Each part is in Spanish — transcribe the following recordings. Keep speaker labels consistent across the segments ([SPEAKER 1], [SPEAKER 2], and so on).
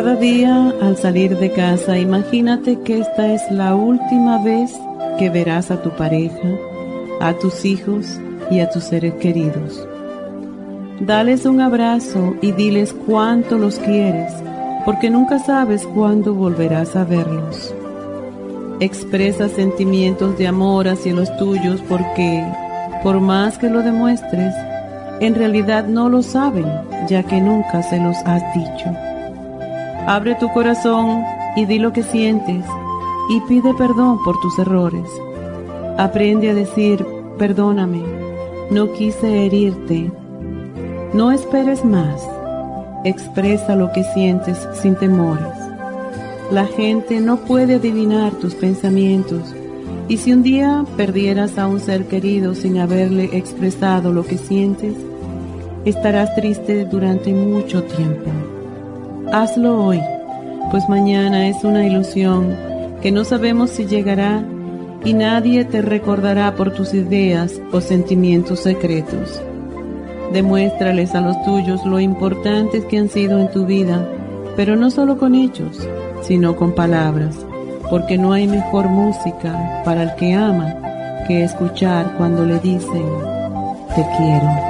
[SPEAKER 1] Cada día al salir de casa, imagínate que esta es la última vez que verás a tu pareja, a tus hijos y a tus seres queridos. Dales un abrazo y diles cuánto los quieres, porque nunca sabes cuándo volverás a verlos. Expresa sentimientos de amor hacia los tuyos porque, por más que lo demuestres, en realidad no lo saben, ya que nunca se los has dicho. Abre tu corazón y di lo que sientes y pide perdón por tus errores. Aprende a decir, perdóname, no quise herirte. No esperes más. Expresa lo que sientes sin temores. La gente no puede adivinar tus pensamientos y si un día perdieras a un ser querido sin haberle expresado lo que sientes, estarás triste durante mucho tiempo. Hazlo hoy, pues mañana es una ilusión que no sabemos si llegará y nadie te recordará por tus ideas o sentimientos secretos. Demuéstrales a los tuyos lo importantes que han sido en tu vida, pero no solo con hechos, sino con palabras, porque no hay mejor música para el que ama que escuchar cuando le dicen, te quiero.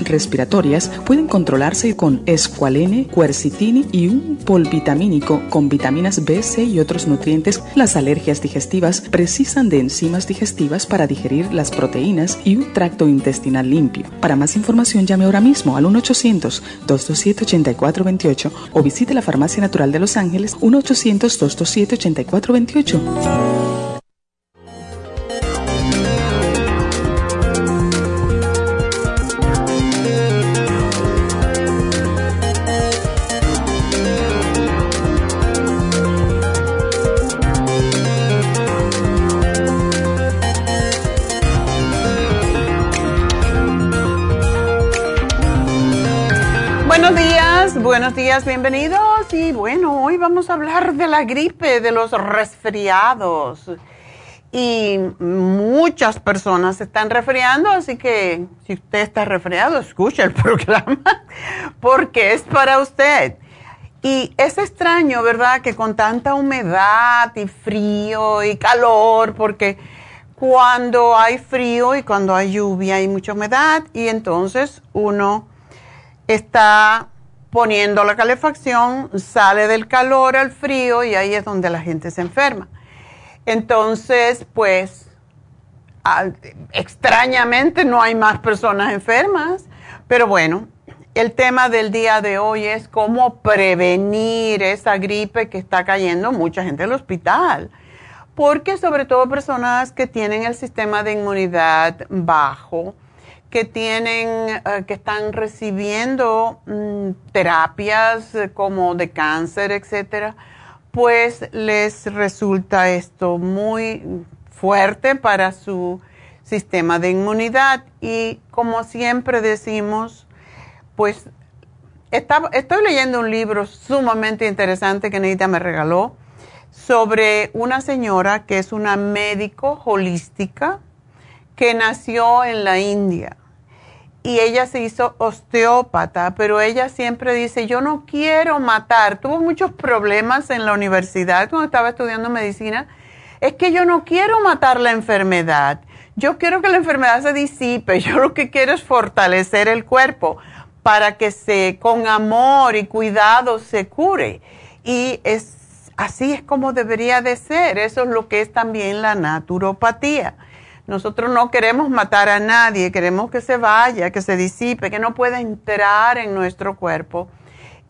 [SPEAKER 2] respiratorias pueden controlarse con escualene, quercitini y un polvitamínico con vitaminas B, C y otros nutrientes. Las alergias digestivas precisan de enzimas digestivas para digerir las proteínas y un tracto intestinal limpio. Para más información llame ahora mismo al 1-800-227-8428 o visite la Farmacia Natural de Los Ángeles 1-800-227-8428.
[SPEAKER 3] Buenos días, bienvenidos. Y bueno, hoy vamos a hablar de la gripe, de los resfriados. Y muchas personas se están resfriando, así que si usted está resfriado, escuche el programa, porque es para usted. Y es extraño, ¿verdad? Que con tanta humedad y frío y calor, porque cuando hay frío y cuando hay lluvia hay mucha humedad y entonces uno está poniendo la calefacción, sale del calor al frío y ahí es donde la gente se enferma. Entonces, pues, extrañamente no hay más personas enfermas, pero bueno, el tema del día de hoy es cómo prevenir esa gripe que está cayendo mucha gente al hospital, porque sobre todo personas que tienen el sistema de inmunidad bajo, que tienen, eh, que están recibiendo mm, terapias eh, como de cáncer, etcétera, pues les resulta esto muy fuerte para su sistema de inmunidad. Y como siempre decimos, pues estoy leyendo un libro sumamente interesante que Neita me regaló sobre una señora que es una médico holística que nació en la India y ella se hizo osteópata, pero ella siempre dice, yo no quiero matar. Tuvo muchos problemas en la universidad cuando estaba estudiando medicina. Es que yo no quiero matar la enfermedad. Yo quiero que la enfermedad se disipe. Yo lo que quiero es fortalecer el cuerpo para que se, con amor y cuidado se cure. Y es, así es como debería de ser. Eso es lo que es también la naturopatía nosotros no queremos matar a nadie, queremos que se vaya, que se disipe, que no pueda entrar en nuestro cuerpo.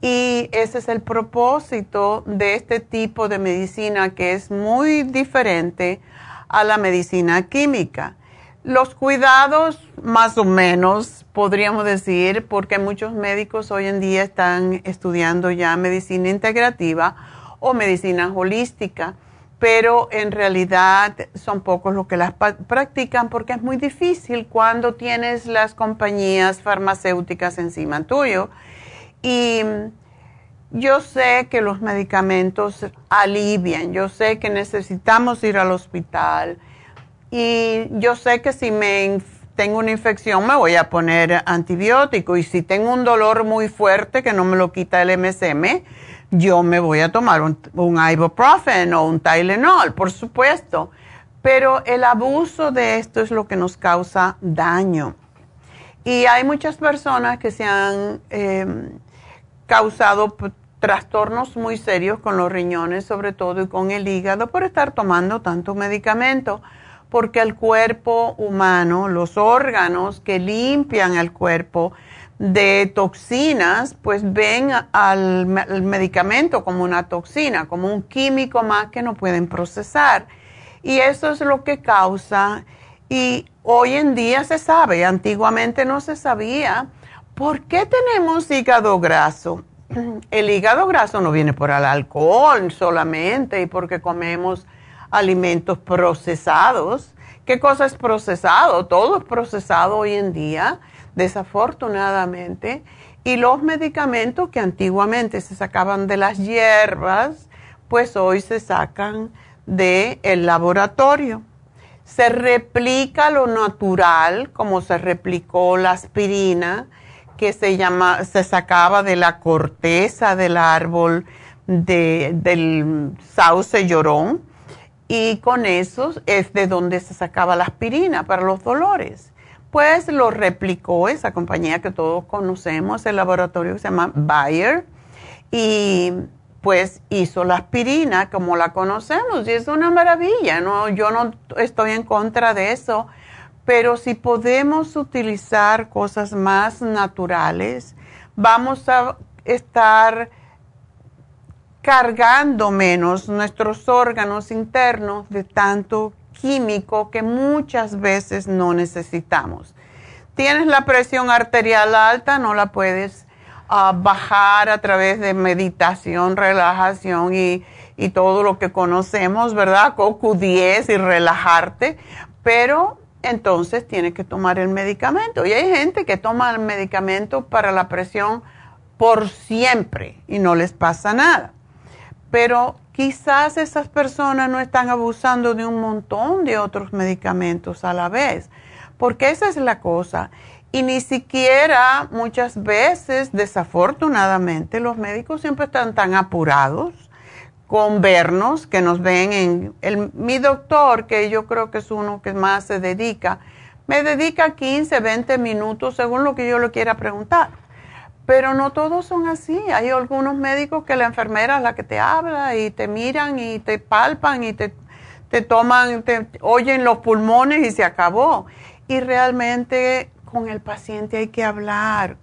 [SPEAKER 3] Y ese es el propósito de este tipo de medicina que es muy diferente a la medicina química. Los cuidados, más o menos, podríamos decir, porque muchos médicos hoy en día están estudiando ya medicina integrativa o medicina holística pero en realidad son pocos los que las practican porque es muy difícil cuando tienes las compañías farmacéuticas encima tuyo. Y yo sé que los medicamentos alivian, yo sé que necesitamos ir al hospital y yo sé que si me tengo una infección me voy a poner antibiótico y si tengo un dolor muy fuerte que no me lo quita el MSM, yo me voy a tomar un, ibuprofen o un Tylenol, por supuesto, pero el abuso de esto es lo que nos causa daño. Y hay muchas personas que se han em, causado trastornos muy serios con los riñones, sobre todo, y con el hígado por estar tomando tanto medicamento, porque el cuerpo humano, los órganos que limpian el cuerpo, de toxinas, pues ven al, medicamento como una toxina, como un químico más que no pueden procesar. Y eso es lo que causa, y hoy en día se sabe, antiguamente no se sabía, ¿por qué tenemos hígado graso? El hígado graso no viene por el alcohol solamente y porque comemos alimentos procesados. ¿Qué cosa es procesado? Todo es procesado hoy en día desafortunadamente, y los medicamentos que antiguamente se sacaban de las hierbas, pues hoy se sacan del el laboratorio. Se replica lo natural, como se replicó la aspirina, que se, llama, se sacaba de la corteza del árbol del sauce llorón, y con eso es de donde se sacaba la aspirina para los dolores pues lo replicó esa compañía que todos conocemos, el laboratorio que se llama Bayer, y pues hizo la aspirina como la conocemos, y es una maravilla, ¿no? yo no estoy en contra de eso, pero si podemos utilizar cosas más naturales, vamos a estar cargando menos nuestros órganos internos de tanto químico que muchas veces no necesitamos. Tienes la presión arterial alta, no la puedes ah, bajar a través de meditación, relajación y, y todo lo que conocemos, ¿verdad? CoQ10 y relajarte, pero entonces tienes que tomar el medicamento. Y hay gente que toma el medicamento para la presión por siempre y no les pasa nada. Pero quizás esas personas no están abusando de un montón de otros medicamentos a la vez, porque esa es la cosa. Y ni siquiera muchas veces, desafortunadamente, los médicos siempre están tan apurados con vernos, que nos ven en... El, mi doctor, que yo creo que es uno que más se dedica, me dedica 15, 20 minutos según lo que yo le quiera preguntar pero no todos son así. Hay algunos médicos que la enfermera es la que te habla y te miran y te palpan y te, te toman, te oyen los pulmones y se acabó. Y realmente con el paciente hay que hablar.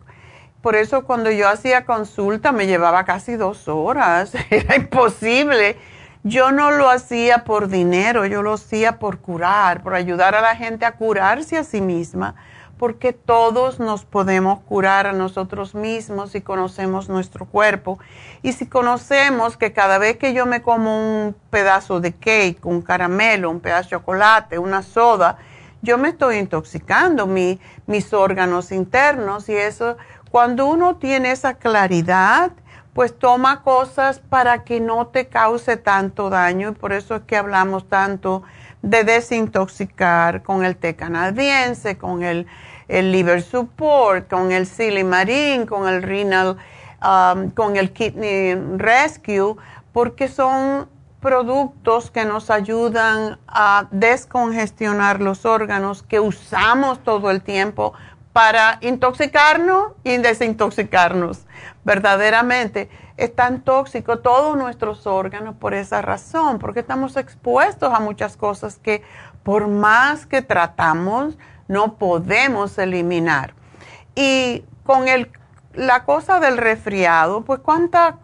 [SPEAKER 3] Por eso cuando yo hacía consulta me llevaba casi dos horas. Era imposible. Yo no lo hacía por dinero, yo lo hacía por curar, por ayudar a la gente a curarse a sí misma porque todos nos podemos curar a nosotros mismos si conocemos nuestro cuerpo. Y si conocemos que cada vez que yo me como un pedazo de cake, un caramelo, un pedazo de chocolate, una soda, yo me estoy intoxicando mis órganos internos y eso, cuando uno tiene esa claridad, pues toma cosas para que no te cause tanto daño y por eso es que hablamos tanto de desintoxicar con el té canadiense, con el, liver support, con el silimarín, con el renal, um, con el kidney rescue, porque son productos que nos ayudan a descongestionar los órganos que usamos todo el tiempo para intoxicarnos y desintoxicarnos. Verdaderamente es tan tóxico todos nuestros órganos por esa razón, porque estamos expuestos a muchas cosas que por más que tratamos no podemos eliminar. Y con el, la cosa del resfriado, pues cuánta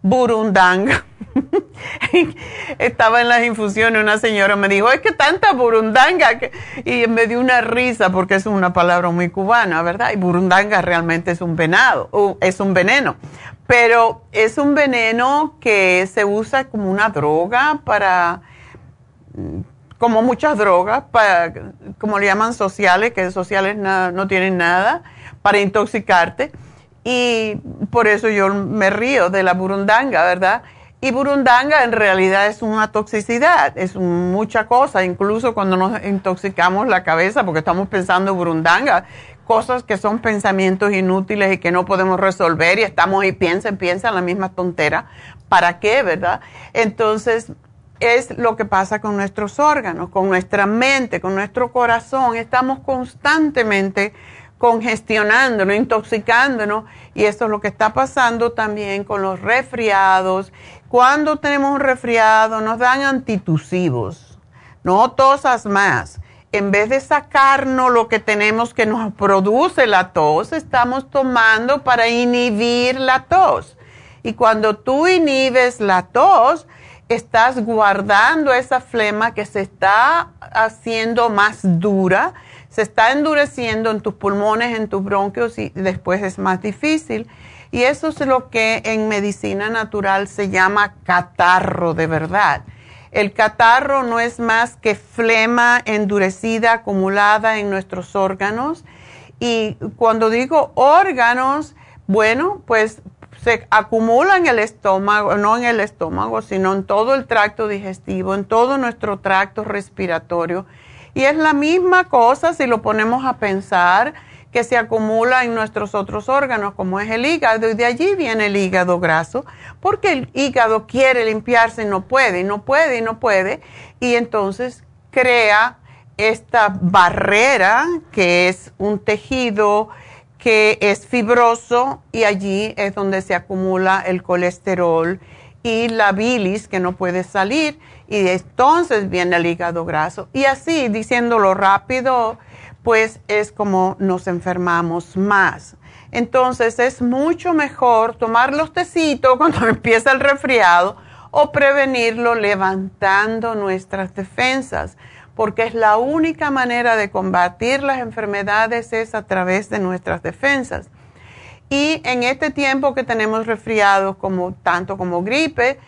[SPEAKER 3] burundanga Estaba en las infusiones, una señora me dijo, es que tanta burundanga, y me dio una risa porque es una palabra muy cubana, ¿verdad? Y burundanga realmente es un venado, es un veneno, pero es un veneno que se usa como una droga para, como muchas drogas, como le llaman sociales, que sociales no tienen nada, para intoxicarte. Y por eso yo me río de la burundanga, ¿verdad? Y burundanga en realidad es una toxicidad, es mucha cosa, incluso cuando nos intoxicamos la cabeza porque estamos pensando burundanga, cosas que son pensamientos inútiles y que no podemos resolver y estamos y piensa piensa la misma tontera. ¿Para qué, verdad? Entonces, es lo que pasa con nuestros órganos, con nuestra mente, con nuestro corazón. Estamos constantemente congestionándonos, intoxicándonos y esto es lo que está pasando también con los resfriados cuando tenemos un resfriado, nos dan antitusivos, no tosas más. En vez de sacarnos lo que tenemos que nos produce la tos, estamos tomando para inhibir la tos. Y cuando tú inhibes la tos, estás guardando esa flema que se está haciendo más dura, se está endureciendo en tus pulmones, en tus bronquios y después es más difícil. Y eso es lo que en medicina natural se llama catarro de verdad. El catarro no es más que flema endurecida acumulada en nuestros órganos. Y cuando digo órganos, bueno, pues se acumula en el estómago, no en el estómago, sino en todo el tracto digestivo, en todo nuestro tracto respiratorio. Y es la misma cosa si lo ponemos a pensar que se acumula en nuestros otros órganos, como es el hígado, y de allí viene el hígado graso, porque el hígado quiere limpiarse y no puede, y no puede, y no puede, y entonces crea esta barrera que es un tejido que es fibroso y allí es donde se acumula el colesterol y la bilis que no puede salir y entonces viene el hígado graso. Y así, diciéndolo rápido, pues es como nos enfermamos más. Entonces es mucho mejor tomar los tecitos cuando empieza el resfriado o prevenirlo levantando nuestras defensas, porque es la única manera de combatir las enfermedades es a través de nuestras defensas. Y en este tiempo que tenemos resfriados como tanto como gripe,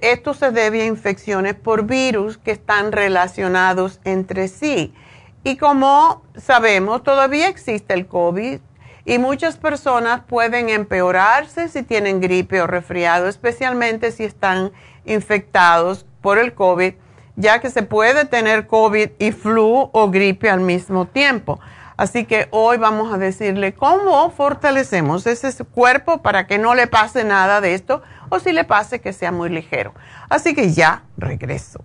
[SPEAKER 3] esto se debe a infecciones por virus que están relacionados entre sí. Y como sabemos, todavía existe el COVID y muchas personas pueden empeorarse si tienen gripe o resfriado, especialmente si están infectados por el COVID, ya que se puede tener COVID y flu o gripe al mismo tiempo. Así que hoy vamos a decirle cómo fortalecemos ese cuerpo para que no le pase nada de esto o si le pase que sea muy ligero. Así que ya regreso.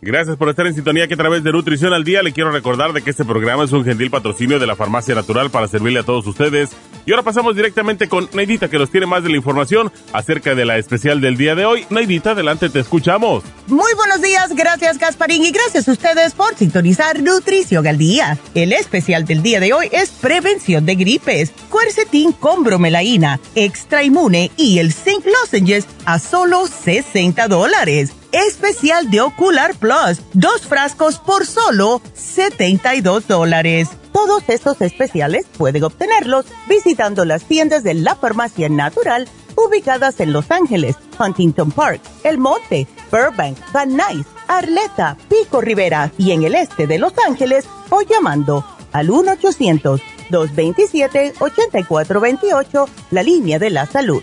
[SPEAKER 4] Gracias por estar en sintonía que a través de Nutrición al Día le quiero recordar de que este programa es un gentil patrocinio de la Farmacia Natural para servirle a todos ustedes. Y ahora pasamos directamente con Neidita que nos tiene más de la información acerca de la especial del día de hoy. Neidita, adelante, te escuchamos.
[SPEAKER 5] Muy buenos días, gracias Gasparín y gracias a ustedes por sintonizar Nutrición al Día. El especial del día de hoy es prevención de gripes, cuercetín con bromelaína, extra inmune y el zinc lozenges a solo 60 dólares especial de Ocular Plus, dos frascos por solo 72 dólares. Todos estos especiales pueden obtenerlos visitando las tiendas de la farmacia natural ubicadas en Los Ángeles, Huntington Park, El Monte, Burbank, Van Nuys, Arleta, Pico Rivera y en el este de Los Ángeles o llamando al 1-800-227-8428, la línea de la salud.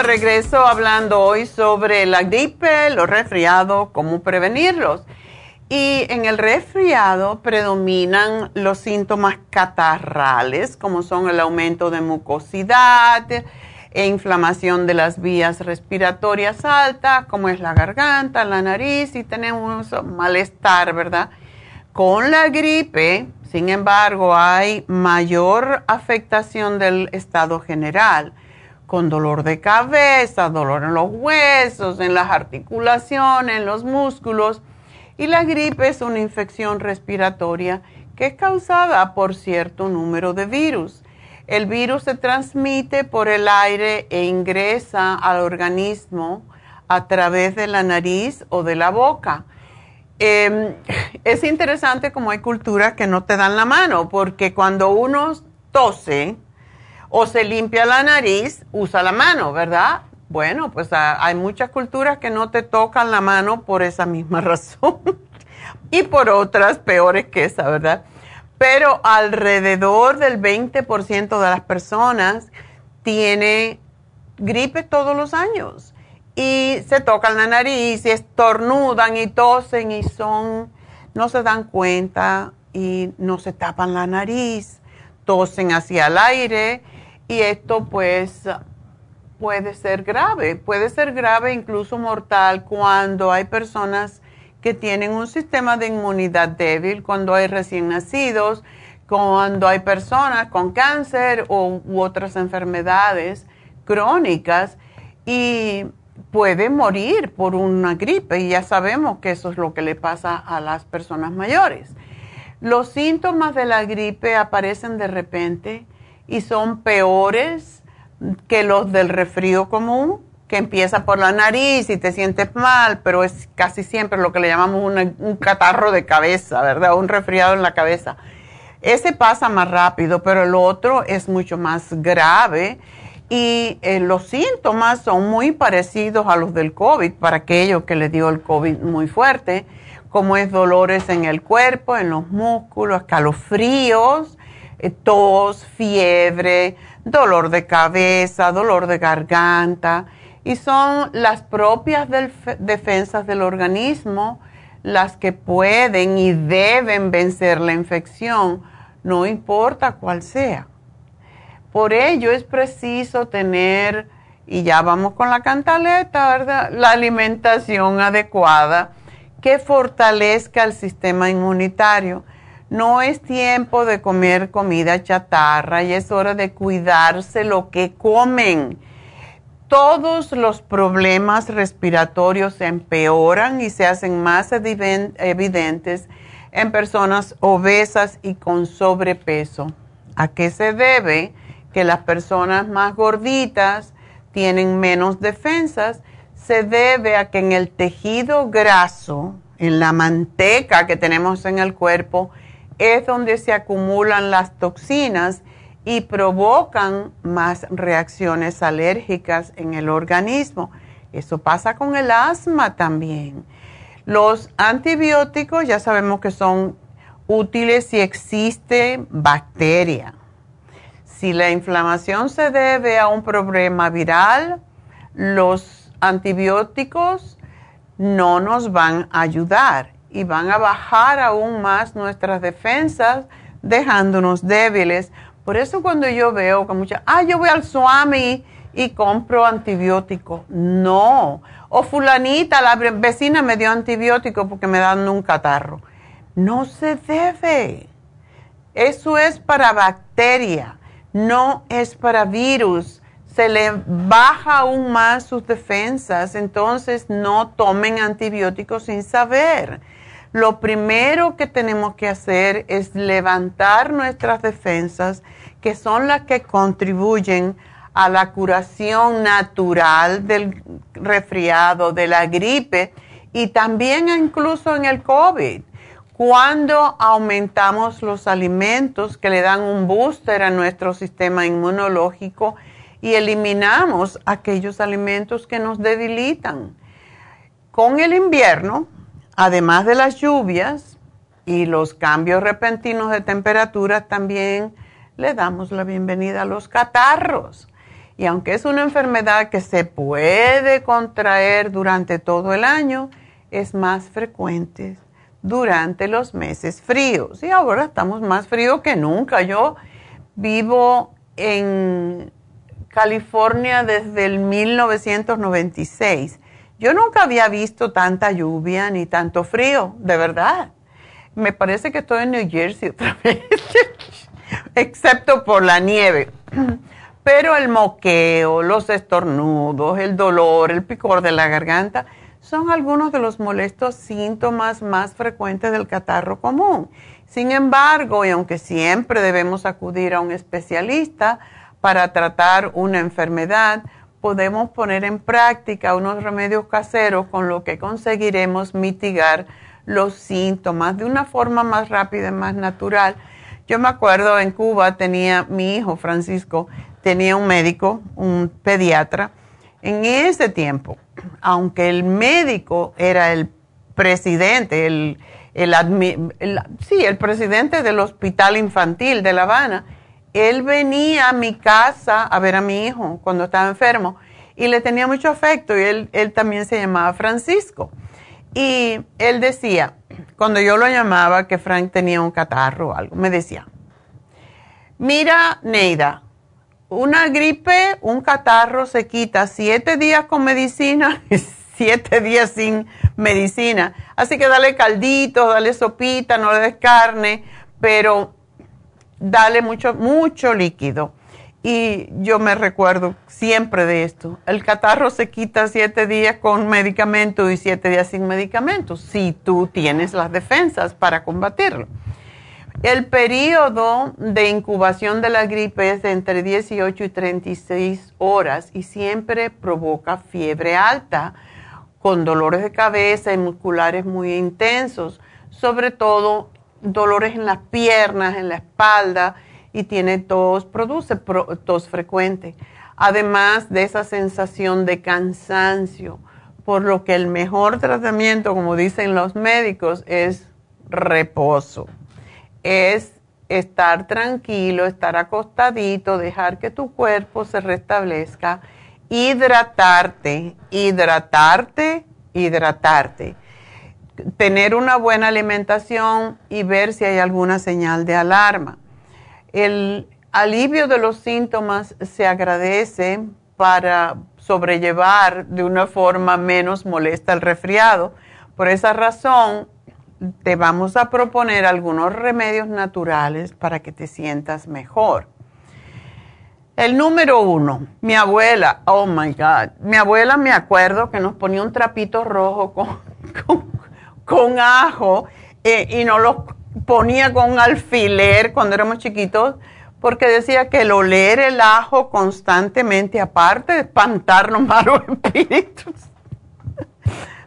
[SPEAKER 3] De regreso hablando hoy sobre la gripe, los resfriados, cómo prevenirlos. Y en el resfriado predominan los síntomas catarrales, como son el aumento de mucosidad e inflamación de las vías respiratorias altas, como es la garganta, la nariz, y tenemos malestar, ¿verdad? Con la gripe, sin embargo, hay mayor afectación del estado general con dolor de cabeza, dolor en los huesos, en las articulaciones, en los músculos. Y la gripe es una infección respiratoria que es causada por cierto número de virus. El virus se transmite por el aire e ingresa al organismo a través de la nariz o de la boca. Em, es interesante como hay culturas que no te dan la mano, porque cuando uno tose, o se limpia la nariz, usa la mano, ¿verdad? Bueno, pues ah, hay muchas culturas que no te tocan la mano por esa misma razón y por otras peores que esa, ¿verdad? Pero alrededor del 20% de las personas tiene gripe todos los años y se tocan la nariz y estornudan y tosen y son, no se dan cuenta y no se tapan la nariz, tosen hacia el aire y esto pues puede ser grave, puede ser grave incluso mortal cuando hay personas que tienen un sistema de inmunidad débil, cuando hay recién nacidos, cuando hay personas con cáncer u otras enfermedades crónicas y puede morir por una gripe y ya sabemos que eso es lo que le pasa a las personas mayores. Los síntomas de la gripe aparecen de repente y son peores que los del resfrío común, que empieza por la nariz y te sientes mal, pero es casi siempre lo que le llamamos un catarro de cabeza, ¿verdad? Un resfriado en la cabeza. Ese pasa más rápido, pero el otro es mucho más grave y eh, los síntomas son muy parecidos a los del COVID para aquellos que le dio el COVID muy fuerte, como es dolores en el cuerpo, en los músculos, escalofríos, tos, fiebre, dolor de cabeza, dolor de garganta, y son las propias defensas del organismo las que pueden y deben vencer la infección, no importa cuál sea. Por ello es preciso tener, y ya vamos con la cantaleta, ¿verdad? La alimentación adecuada que fortalezca el sistema inmunitario. No es tiempo de comer comida chatarra y es hora de cuidarse lo que comen. Todos los problemas respiratorios se empeoran y se hacen más evidentes en personas obesas y con sobrepeso. ¿A qué se debe? Que las personas más gorditas tienen menos defensas se debe a que en el tejido graso, en la manteca que tenemos en el cuerpo, es donde se acumulan las toxinas y provocan más reacciones alérgicas en el organismo. Eso pasa con el asma también. Los antibióticos ya sabemos que son útiles si existe bacteria. Si la inflamación se debe a un problema viral, los antibióticos no nos van a ayudar y van a bajar aún más nuestras defensas, dejándonos débiles. Por eso cuando yo veo que muchas, ah, yo voy al Swami y compro antibiótico. No. O fulanita, la vecina me dio antibiótico porque me dan un catarro. No se debe. Eso es para bacteria, no es para virus se le baja aún más sus defensas, entonces no tomen antibióticos sin saber. Lo primero que tenemos que hacer es levantar nuestras defensas, que son las que contribuyen a la curación natural del resfriado, de la gripe y también incluso en el COVID. Cuando aumentamos los alimentos que le dan un booster a nuestro sistema inmunológico, y eliminamos aquellos alimentos que nos debilitan. Con el invierno, además de las lluvias y los cambios repentinos de temperatura, también le damos la bienvenida a los catarros. Y aunque es una enfermedad que se puede contraer durante todo el año, es más frecuente durante los meses fríos. Y ahora estamos más fríos que nunca. Yo vivo en California desde el 1996. Yo nunca había visto tanta lluvia ni tanto frío, de verdad. Me parece que estoy en New Jersey otra vez, excepto por la nieve. Pero el moqueo, los estornudos, el dolor, el picor de la garganta son algunos de los molestos síntomas más frecuentes del catarro común. Sin embargo, y aunque siempre debemos acudir a un especialista, para tratar una enfermedad, podemos poner en práctica unos remedios caseros con lo que conseguiremos mitigar los síntomas de una forma más rápida y más natural. Yo me acuerdo en Cuba tenía mi hijo Francisco, tenía un médico, un pediatra. En ese tiempo, aunque el médico era el presidente, el, sí, el presidente del Hospital Infantil de La Habana, él venía a mi casa a ver a mi hijo cuando estaba enfermo y le tenía mucho afecto y él, él también se llamaba Francisco. Y él decía, cuando yo lo llamaba que Frank tenía un catarro o algo, me decía, mira Neida, una gripe, un catarro se quita siete días con medicina y siete días sin medicina. Así que dale caldito, dale sopita, no le des carne, pero dale mucho, mucho líquido. Y yo me recuerdo siempre de esto. El catarro se quita siete días con medicamento y siete días sin medicamento, si tú tienes las defensas para combatirlo. El periodo de incubación de la gripe es de entre 18 y 36 horas y siempre provoca fiebre alta, con dolores de cabeza y musculares muy intensos, sobre todo dolores en las piernas, en la espalda y tiene tos, produce tos frecuente. Además de esa sensación de cansancio, por lo que el mejor tratamiento, como dicen los médicos, es reposo. Es estar tranquilo, estar acostadito, dejar que tu cuerpo se restablezca, hidratarte, hidratarte, hidratarte tener una buena alimentación y ver si hay alguna señal de alarma. El alivio de los síntomas se agradece para sobrellevar de una forma menos molesta el resfriado. Por esa razón, te vamos a proponer algunos remedios naturales para que te sientas mejor. El número uno, mi abuela, oh my God, mi abuela me acuerdo que nos ponía un trapito rojo con, ajo eh, y nos lo ponía con alfiler cuando éramos chiquitos porque decía que el oler el ajo constantemente, aparte de espantar los malos espíritus,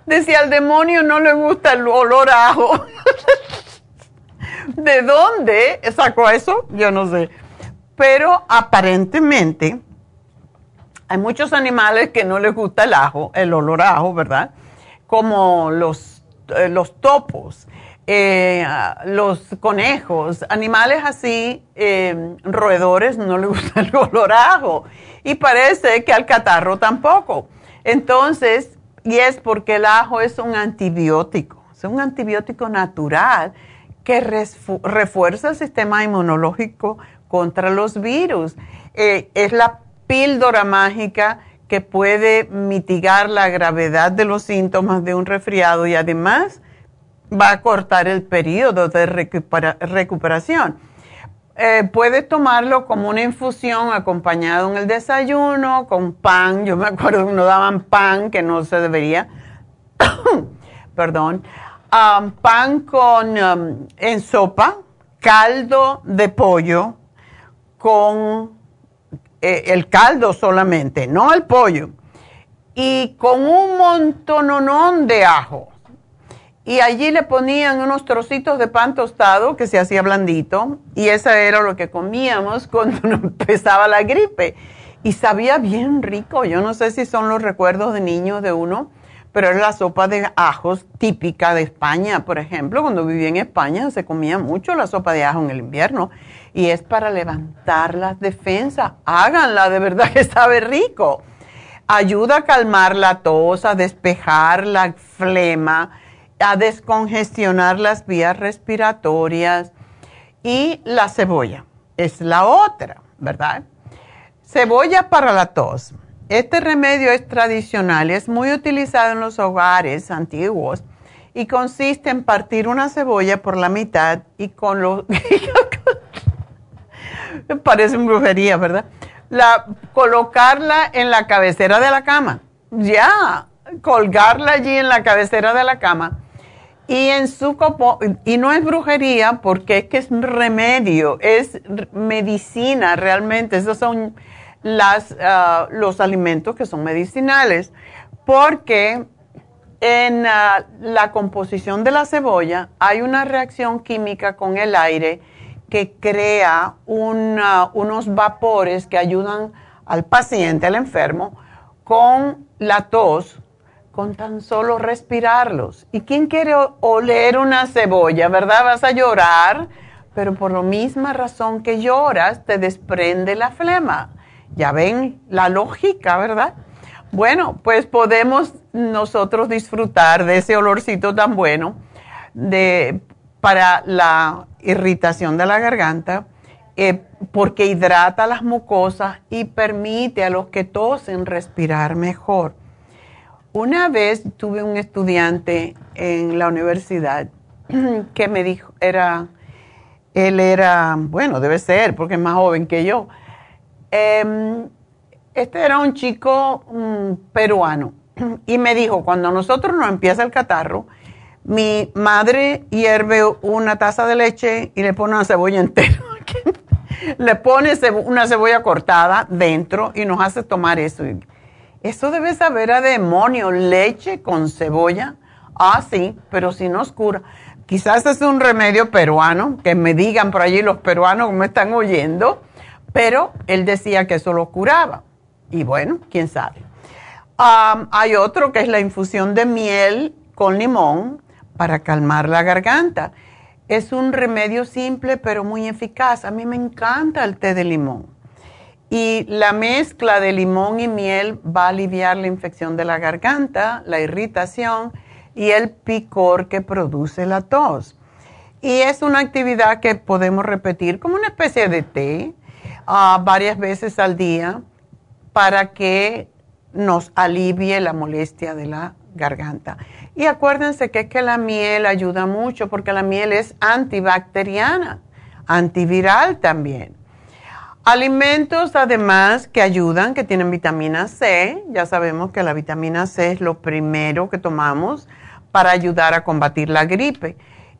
[SPEAKER 3] decía al demonio no le gusta el olor ajo. ¿De dónde sacó eso? Yo no sé. Pero aparentemente hay muchos animales que no les gusta el ajo, el olor ajo, ¿verdad? Como los, los topos, eh, los conejos, animales así, eh, roedores, no les gusta el olor a ajo. Y parece que al catarro tampoco. Entonces, y es porque el ajo es un antibiótico, es un antibiótico natural que refuerza el sistema inmunológico contra los virus. Eh, es la píldora mágica que puede mitigar la gravedad de los síntomas de un resfriado y además va a cortar el periodo de recuperación. Eh, puedes tomarlo como una infusión acompañado en el desayuno, con pan. Yo me acuerdo que nos daban pan, que no se debería. Perdón. Pan con, en sopa, caldo de pollo, con eh, el caldo solamente, no el pollo, y con un montononón de ajo. Y allí le ponían unos trocitos de pan tostado que se hacía blandito, y eso era lo que comíamos cuando empezaba la gripe. Y sabía bien rico, yo no sé si son los recuerdos de niños de uno, pero era la sopa de ajos típica de España, por ejemplo, cuando vivía en España se comía mucho la sopa de ajo en el invierno y es para levantar las defensas. Háganla, de verdad que sabe rico. Ayuda a calmar la tos, a despejar la flema, a descongestionar las vías respiratorias. Y la cebolla es la otra, ¿verdad? Cebolla para la tos. Este remedio es tradicional es muy utilizado en los hogares antiguos y consiste en partir una cebolla por la mitad y con los parece brujería, ¿verdad? La, colocarla en la cabecera de la cama. Ya, colgarla allí en la cabecera de la cama. Y en su y no es brujería porque es que es remedio, es medicina realmente. Esos son las, ah, los alimentos que son medicinales. Porque en ah, la composición de la cebolla hay una reacción química con el aire que crea unos vapores que ayudan al paciente, al enfermo, con la tos, con tan solo respirarlos. ¿Y quién quiere oler una cebolla, verdad? Vas a llorar, pero por la misma razón que lloras, te desprende la flema. Ya ven la lógica, ¿verdad? Bueno, pues podemos nosotros disfrutar de ese olorcito tan bueno de, para la irritación de la garganta, eh, porque hidrata las mucosas y permite a los que tosen respirar mejor. Una vez tuve un estudiante en la universidad que me dijo, era, él era, bueno, debe ser, porque es más joven que yo. Em, este era un chico mm, peruano y me dijo, cuando nosotros nos empieza el catarro, mi madre hierve una taza de leche y le pone una cebolla entera. le pone una cebolla cortada dentro y nos hace tomar eso. Eso debe saber a demonio, leche con cebolla. Ah, sí, pero si no oscura. Quizás es un remedio peruano, que me digan por allí los peruanos que me están oyendo, pero él decía que eso lo curaba. Y bueno, quién sabe. Ah, hay otro que es la infusión de miel con limón para calmar la garganta. Es un remedio simple pero muy eficaz. A mí me encanta el té de limón. Y la mezcla de limón y miel va a aliviar la infección de la garganta, la irritación, y el picor que produce la tos. Y es una actividad que podemos repetir como una especie de té ah, varias veces al día para que nos alivie la molestia de la garganta. Y acuérdense que es que la miel ayuda mucho porque la miel es antibacteriana, antiviral también. Alimentos además que ayudan, que tienen vitamina C. Ya sabemos que la vitamina C es lo primero que tomamos para ayudar a combatir la gripe.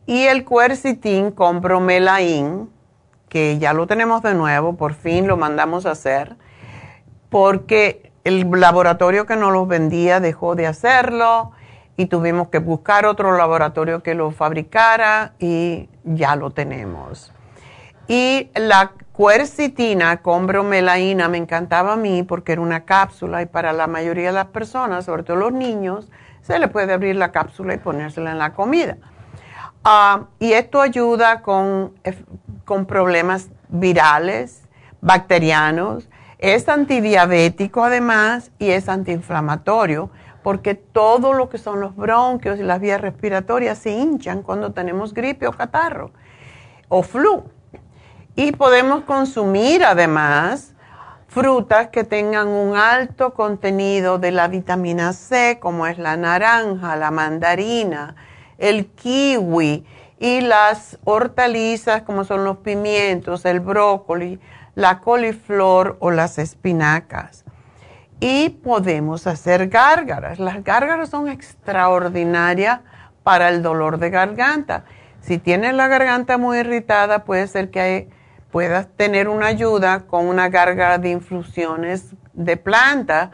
[SPEAKER 3] Y el cuercitín con bromelain, que ya lo tenemos de nuevo, por fin lo mandamos a hacer, porque el laboratorio que nos los vendía dejó de hacerlo y tuvimos que buscar otro laboratorio que lo fabricara y ya lo tenemos. Y la cuercitina con bromelaína me encantaba a mí porque era una cápsula y para la mayoría de las personas, sobre todo los niños, se le puede abrir la cápsula y ponérsela en la comida. Ah, y esto ayuda con, con problemas virales, bacterianos, es antidiabético además y es antiinflamatorio porque todo lo que son los bronquios y las vías respiratorias se hinchan cuando tenemos gripe o catarro o flu. Y podemos consumir además frutas que tengan un alto contenido de la vitamina C, como es la naranja, la mandarina, el kiwi y las hortalizas como son los pimientos, el brócoli, la coliflor o las espinacas. Y podemos hacer gárgaras. Las gárgaras son extraordinarias para el dolor de garganta. Si tienes la garganta muy irritada, puede ser que puedas tener una ayuda con una gárgara de infusiones de planta,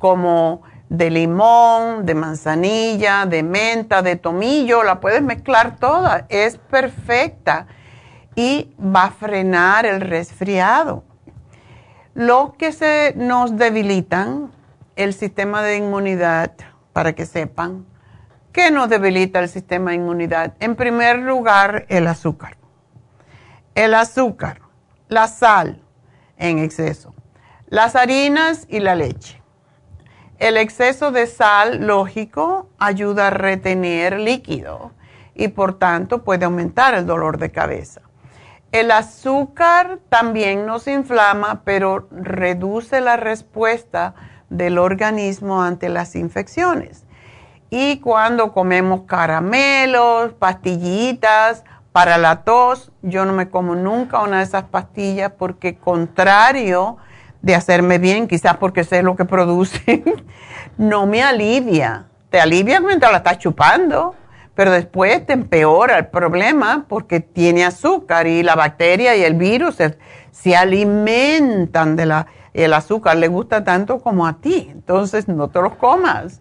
[SPEAKER 3] como de limón, de manzanilla, de menta, de tomillo, la puedes mezclar toda, es perfecta y va a frenar el resfriado. Lo que se nos debilitan, el sistema de inmunidad, para que sepan, ¿qué nos debilita el sistema de inmunidad? En primer lugar, el azúcar. El azúcar, la sal en exceso, las harinas y la leche. El exceso de sal, lógico, ayuda a retener líquido y por tanto puede aumentar el dolor de cabeza. El azúcar también nos inflama, pero reduce la respuesta del organismo ante las infecciones. Y cuando comemos caramelos, pastillitas para la tos, yo no me como nunca una de esas pastillas porque contrario de hacerme bien, quizás porque sé lo que produce, no me alivia. Te alivia mientras la estás chupando, pero después te empeora el problema porque tiene azúcar y la bacteria y el virus se, alimentan de la, el azúcar, le gusta tanto como a ti, entonces no te los comas.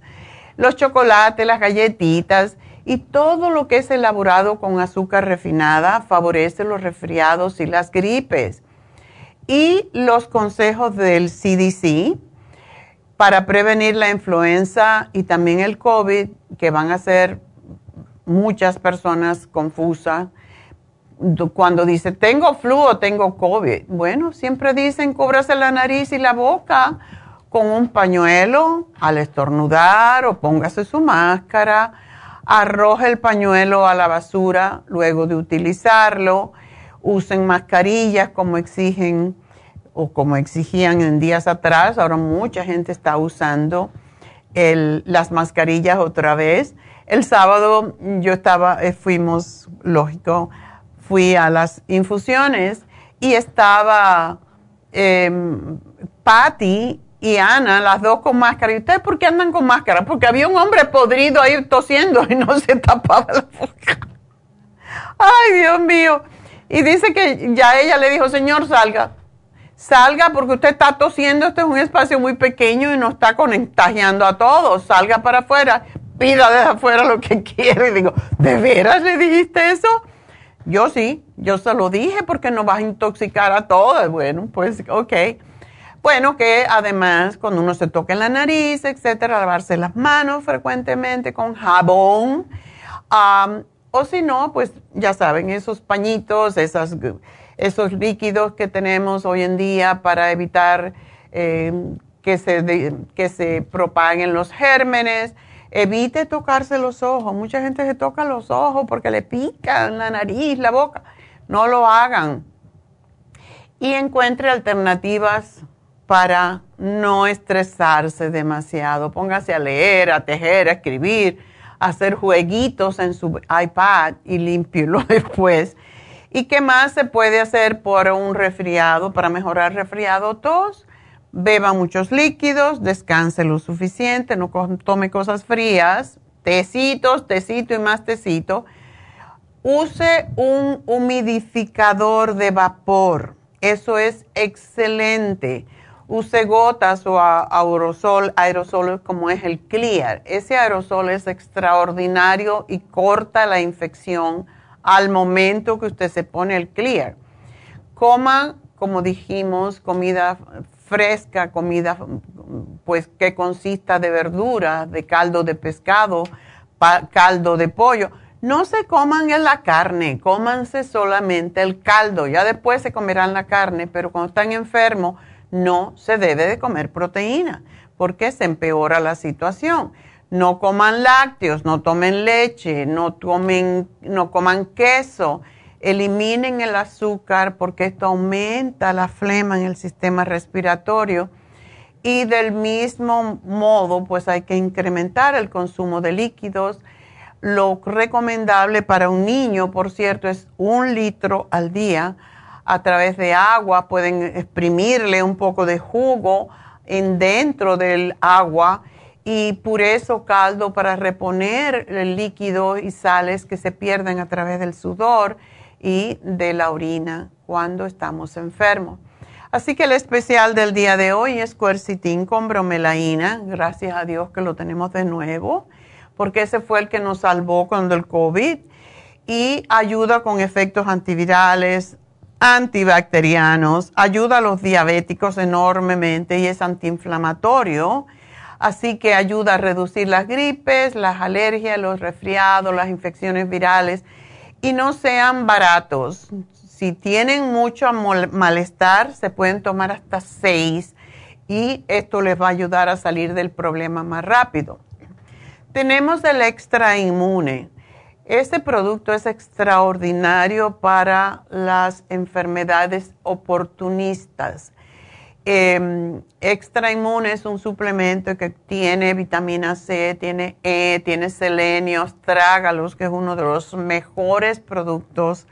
[SPEAKER 3] Los chocolates, las galletitas y todo lo que es elaborado con azúcar refinada favorece los resfriados y las gripes. Y los consejos del CDC para prevenir la influenza y también el COVID, que van a ser muchas personas confusas cuando dice tengo flu o tengo COVID. Bueno, siempre dicen cúbrase la nariz y la boca con un pañuelo al estornudar o póngase su máscara, arroje el pañuelo a la basura luego de utilizarlo, usen mascarillas como exigen o como exigían en días atrás, ahora mucha gente está usando las mascarillas otra vez el sábado yo estaba, eh, fuimos, lógico, fui a las infusiones y estaba eh, Patty y Ana, las dos con máscara. ¿Y ustedes por qué andan con máscara? Porque había un hombre podrido ahí tosiendo y no se tapaba la boca. Ay, Dios mío. Y dice que ya ella le dijo, señor, salga. Salga porque usted está tosiendo, este es un espacio muy pequeño y no está contagiando a todos. Salga para afuera pida desde afuera lo que quiere. Y digo, ¿de veras le dijiste eso? Yo sí, yo se lo dije porque no vas a intoxicar a todos. Bueno, pues ok. Bueno, que además cuando uno se toca en la nariz, etcétera, lavarse las manos frecuentemente con jabón. o si no, pues ya saben, esos pañitos, esos líquidos que tenemos hoy en día para evitar eh, que, se que se propaguen los gérmenes Evite tocarse los ojos. Mucha gente se toca los ojos porque le pican la nariz, la boca. No lo hagan. Y encuentre alternativas para no estresarse demasiado. Póngase a leer, a tejer, a escribir, a hacer jueguitos en su iPad y límpielo después. ¿Y qué más se puede hacer por un resfriado, para mejorar resfriado tos? Beba muchos líquidos, descanse lo suficiente, no tome cosas frías, tecitos, tecito y más tecito. Use un humidificador de vapor. Eso es excelente. Use gotas o aerosol, aerosol como es el Clear. Ese aerosol es extraordinario y corta la infección al momento que usted se pone el Clear. Coma, como dijimos, comida fresca, comida pues que consista de verduras, de caldo de pescado, caldo de pollo. No se coman en la carne, cómanse solamente el caldo. Ya después se comerán la carne, pero cuando están enfermos no se debe de comer proteína porque se empeora la situación. No coman lácteos, no tomen leche, no, tomen, no coman queso Eliminen el azúcar porque esto aumenta la flema en el sistema respiratorio. Y del mismo modo, pues hay que incrementar el consumo de líquidos. Lo recomendable para un niño, por cierto, es un litro al día. A través de agua pueden exprimirle un poco de jugo en dentro del agua y purezo caldo para reponer el líquido y sales que se pierden a través del sudor y de la orina cuando estamos enfermos. Así que el especial del día de hoy es cuercitín con bromelaína. Gracias a Dios que lo tenemos de nuevo, porque ese fue el que nos salvó cuando el COVID y ayuda con efectos antivirales, antibacterianos, ayuda a los diabéticos enormemente y es antiinflamatorio. Así que ayuda a reducir las gripes, las alergias, los resfriados, las infecciones virales y no sean baratos. Si tienen mucho malestar, se pueden tomar hasta seis y esto les va a ayudar a salir del problema más rápido. Tenemos el extra inmune. Este producto es extraordinario para las enfermedades oportunistas. Eh, extra Inmune es un suplemento que tiene vitamina C, tiene E, tiene selenio, trágalos, que es uno de los mejores productos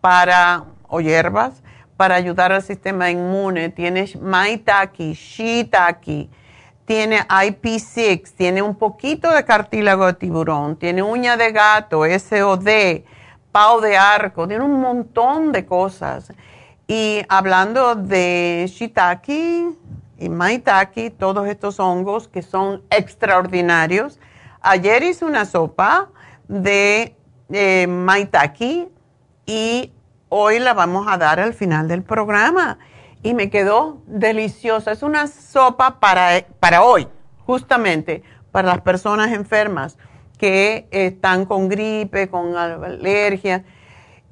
[SPEAKER 3] para, o hierbas, para ayudar al sistema inmune. Tiene maitake, shiitake, tiene IP6, tiene un poquito de cartílago de tiburón, tiene uña de gato, SOD, pau de arco, tiene un montón de cosas. Y hablando de shiitake y maitake, todos estos hongos que son extraordinarios, ayer hice una sopa de eh, maitake y hoy la vamos a dar al final del programa. Y me quedó deliciosa. Es una sopa para, para hoy, justamente, para las personas enfermas que están con gripe, con alergia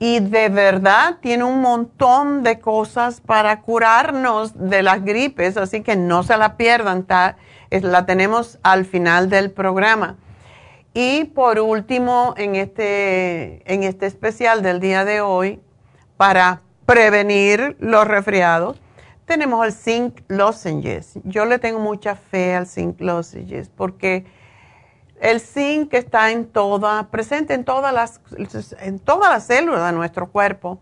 [SPEAKER 3] y de verdad tiene un montón de cosas para curarnos de las gripes, así que no se la pierdan, la tenemos al final del programa. Y por último, en este, en este especial del día de hoy, para prevenir los resfriados, tenemos el zinc lozenges. Yo le tengo mucha fe al zinc lozenges porque el zinc está en toda, presente en todas las, en todas las células de nuestro cuerpo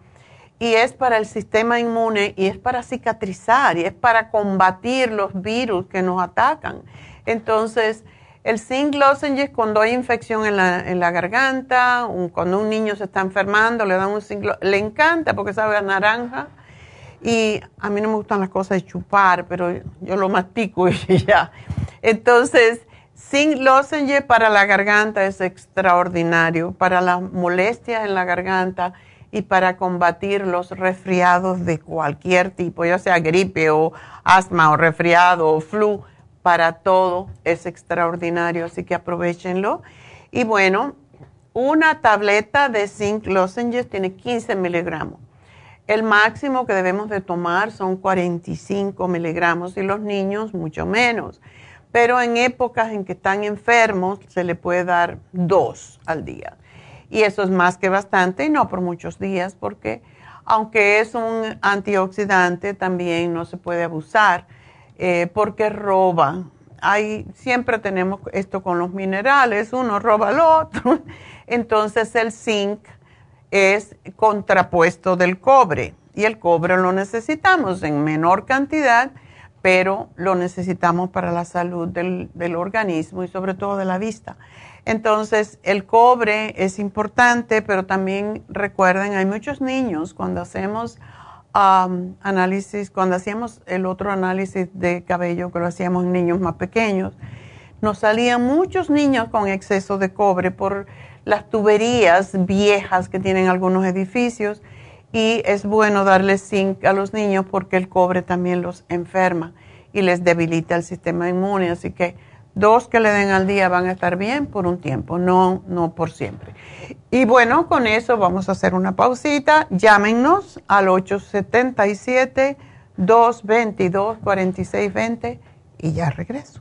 [SPEAKER 3] y es para el sistema inmune y es para cicatrizar y es para combatir los virus que nos atacan. Entonces, el zinc lozenges cuando hay infección en la, en la garganta, cuando un niño se está enfermando, le dan un zinc, le encanta porque sabe a naranja y a mí no me gustan las cosas de chupar, pero yo lo mastico y ya. Entonces, Zinc lozenge para la garganta es extraordinario, para las molestias en la garganta y para combatir los resfriados de cualquier tipo, ya sea gripe o asma o resfriado o flu, para todo es extraordinario, así que aprovechenlo. Y bueno, una tableta de zinc lozenges tiene 15 miligramos. El máximo que debemos de tomar son 45 miligramos y los niños mucho menos pero en épocas en que están enfermos se le puede dar dos al día. Y eso es más que bastante y no por muchos días porque aunque es un antioxidante también no se puede abusar eh, porque roba. Hay, siempre tenemos esto con los minerales, uno roba al otro. Entonces el zinc es contrapuesto del cobre y el cobre lo necesitamos en menor cantidad pero lo necesitamos para la salud del, organismo y sobre todo de la vista. Entonces, el cobre es importante, pero también recuerden, hay muchos niños cuando hacemos análisis, cuando hacíamos el otro análisis de cabello que lo hacíamos en niños más pequeños, nos salían muchos niños con exceso de cobre por las tuberías viejas que tienen algunos edificios y es bueno darle zinc a los niños porque el cobre también los enferma y les debilita el sistema inmune. Así que dos que le den al día van a estar bien por un tiempo, no, no por siempre. Y bueno, con eso vamos a hacer una pausita. Llámenos al 877-222-4620 y ya regreso.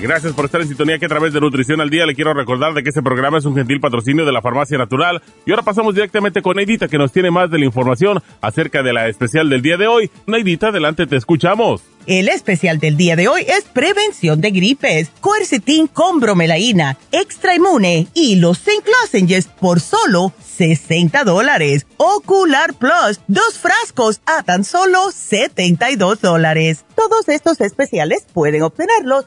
[SPEAKER 4] Gracias por estar en sintonía que a través de Nutrición al Día le quiero recordar de que este programa es un gentil patrocinio de la Farmacia Natural. Y ahora pasamos directamente con Neidita que nos tiene más de la información acerca de la especial del día de hoy. Neidita, adelante, te escuchamos.
[SPEAKER 5] El especial del día de hoy es prevención de gripes, cuercetín con bromelaína, extra inmune y los zinc por solo 60 dólares. Ocular Plus, dos frascos a tan solo 72 dólares. Todos estos especiales pueden obtenerlos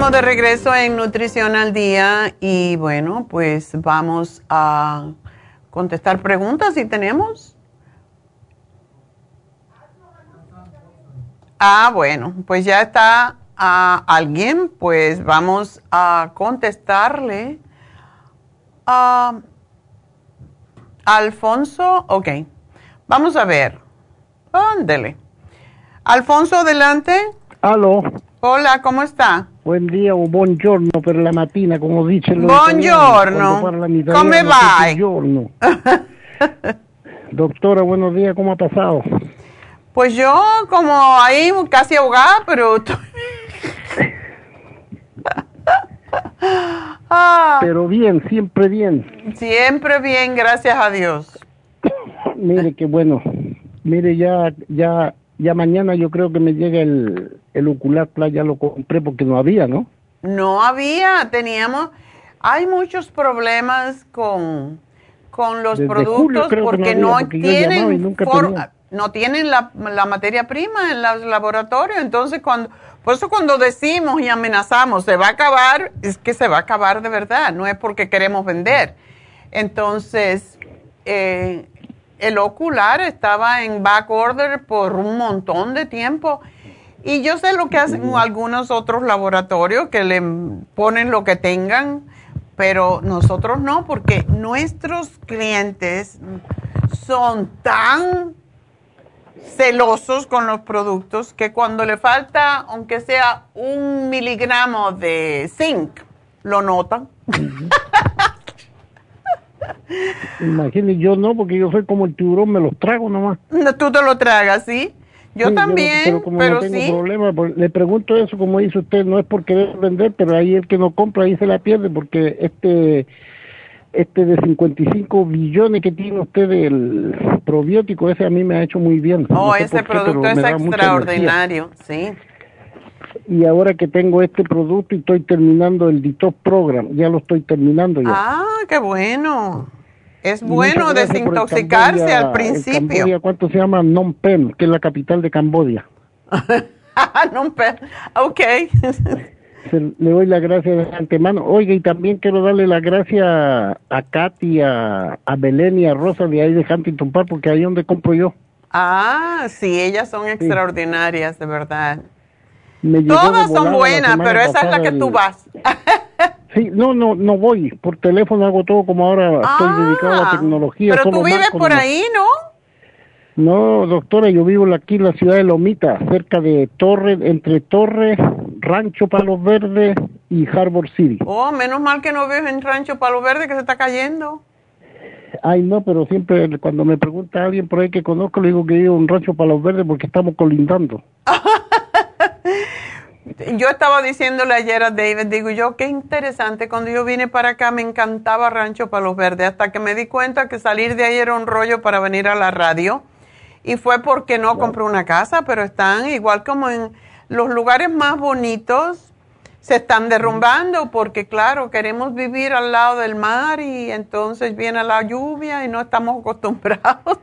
[SPEAKER 3] De regreso en Nutrición al Día y bueno, pues vamos a contestar preguntas si tenemos. Ah, bueno, pues ya está a alguien, pues vamos a contestarle. a Alfonso, ok, vamos a ver. Ándele. Alfonso, adelante.
[SPEAKER 6] Aló.
[SPEAKER 3] Hola, ¿cómo está?
[SPEAKER 6] Buen día o buongiorno per la mattina, como dicen los
[SPEAKER 3] Buongiorno. ¿Cómo va?
[SPEAKER 6] Doctora, buenos días, ¿cómo ha pasado?
[SPEAKER 3] Pues yo como ahí casi ahogada, pero...
[SPEAKER 6] Ah. Pero bien, siempre bien.
[SPEAKER 3] Siempre bien, gracias a Dios.
[SPEAKER 6] Mire qué bueno. Mire, ya, ya, ya mañana yo creo que me llega el, el ocular playa, lo compré porque no había, ¿no?
[SPEAKER 3] No había, teníamos, hay muchos problemas con, con los productos porque no, tienen no tienen la, la, materia prima en los laboratorios, entonces cuando, por eso cuando decimos y amenazamos se va a acabar, es que se va a acabar de verdad, no es porque queremos vender. Entonces, eh, el ocular estaba en back order por un montón de tiempo. Y yo sé lo que hacen algunos otros laboratorios que le ponen lo que tengan, pero nosotros no, porque nuestros clientes son tan celosos con los productos que cuando le falta, aunque sea un miligramo de zinc, lo notan.
[SPEAKER 6] Imagínese, yo no, porque yo soy como el tiburón, me los trago nomás.
[SPEAKER 3] No, tú te lo tragas, ¿sí? Yo también, pero, como no tengo
[SPEAKER 6] problema, pues, le pregunto eso, como dice usted, no es porque debe vender, pero ahí el que no compra, ahí se la pierde, porque este este de 55 billones que tiene usted del probiótico, ese a mí me ha hecho muy bien.
[SPEAKER 3] Oh, ese producto es extraordinario, sí.
[SPEAKER 6] Y ahora que tengo este producto y estoy terminando el Detox Program, ya lo estoy terminando ya.
[SPEAKER 3] Ah, qué bueno. Es bueno desintoxicarse al principio.
[SPEAKER 6] ¿Cuánto se llama Phnom Penh, que es la capital de Cambodia?
[SPEAKER 3] Phnom Penh, ok.
[SPEAKER 6] le doy la gracia de antemano. Oiga, y también quiero darle la gracia a Katy, a, a Belén y a Rosa de ahí de Huntington Park, porque ahí es donde compro yo.
[SPEAKER 3] Ah, sí, ellas son extraordinarias, de verdad. Todas son buenas, pero esa es la que tú vas.
[SPEAKER 6] sí, no, no, no voy. Por teléfono hago todo como ahora estoy dedicado a la ah, tecnología.
[SPEAKER 3] Pero tú vives por ahí, ¿no?
[SPEAKER 6] No, doctora, yo vivo aquí en la ciudad de Lomita, cerca de Torre, entre Torre, Rancho Palos Verdes y Harbor City.
[SPEAKER 3] Oh, menos mal que no vives en Rancho Palos Verdes que se está cayendo.
[SPEAKER 6] Ay, no, pero siempre cuando me pregunta alguien por ahí que conozco, le digo que vivo en Rancho Palos Verdes porque estamos colindando.
[SPEAKER 3] yo estaba diciéndole ayer a David, digo yo, qué interesante, cuando yo vine para acá me encantaba Rancho Palos Verdes, hasta que me di cuenta que salir de ahí era un rollo para venir a la radio y fue porque no compré una casa, pero están igual como en los lugares más bonitos se están derrumbando porque claro, queremos vivir al lado del mar y entonces viene la lluvia y no estamos acostumbrados.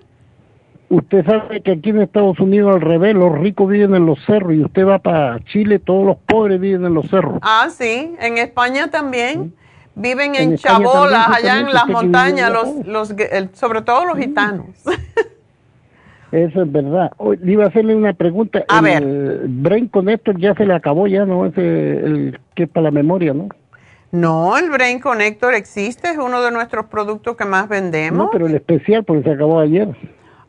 [SPEAKER 6] Usted sabe que aquí en Estados Unidos al revés, los ricos viven en los cerros y usted va para Chile, todos los pobres viven en los cerros.
[SPEAKER 3] Ah, sí, en España también. Viven en, chabolas, allá en las montañas, los, los, sobre todo los gitanos.
[SPEAKER 6] Eso es verdad. Hoy iba a hacerle una pregunta.
[SPEAKER 3] A
[SPEAKER 6] el
[SPEAKER 3] ver.
[SPEAKER 6] Brain Connector ya se le acabó ya, ¿no? Ese, el que es para la memoria, ¿no?
[SPEAKER 3] No, el Brain Connector existe, es uno de nuestros productos que más vendemos.
[SPEAKER 6] No, pero el especial porque se acabó ayer.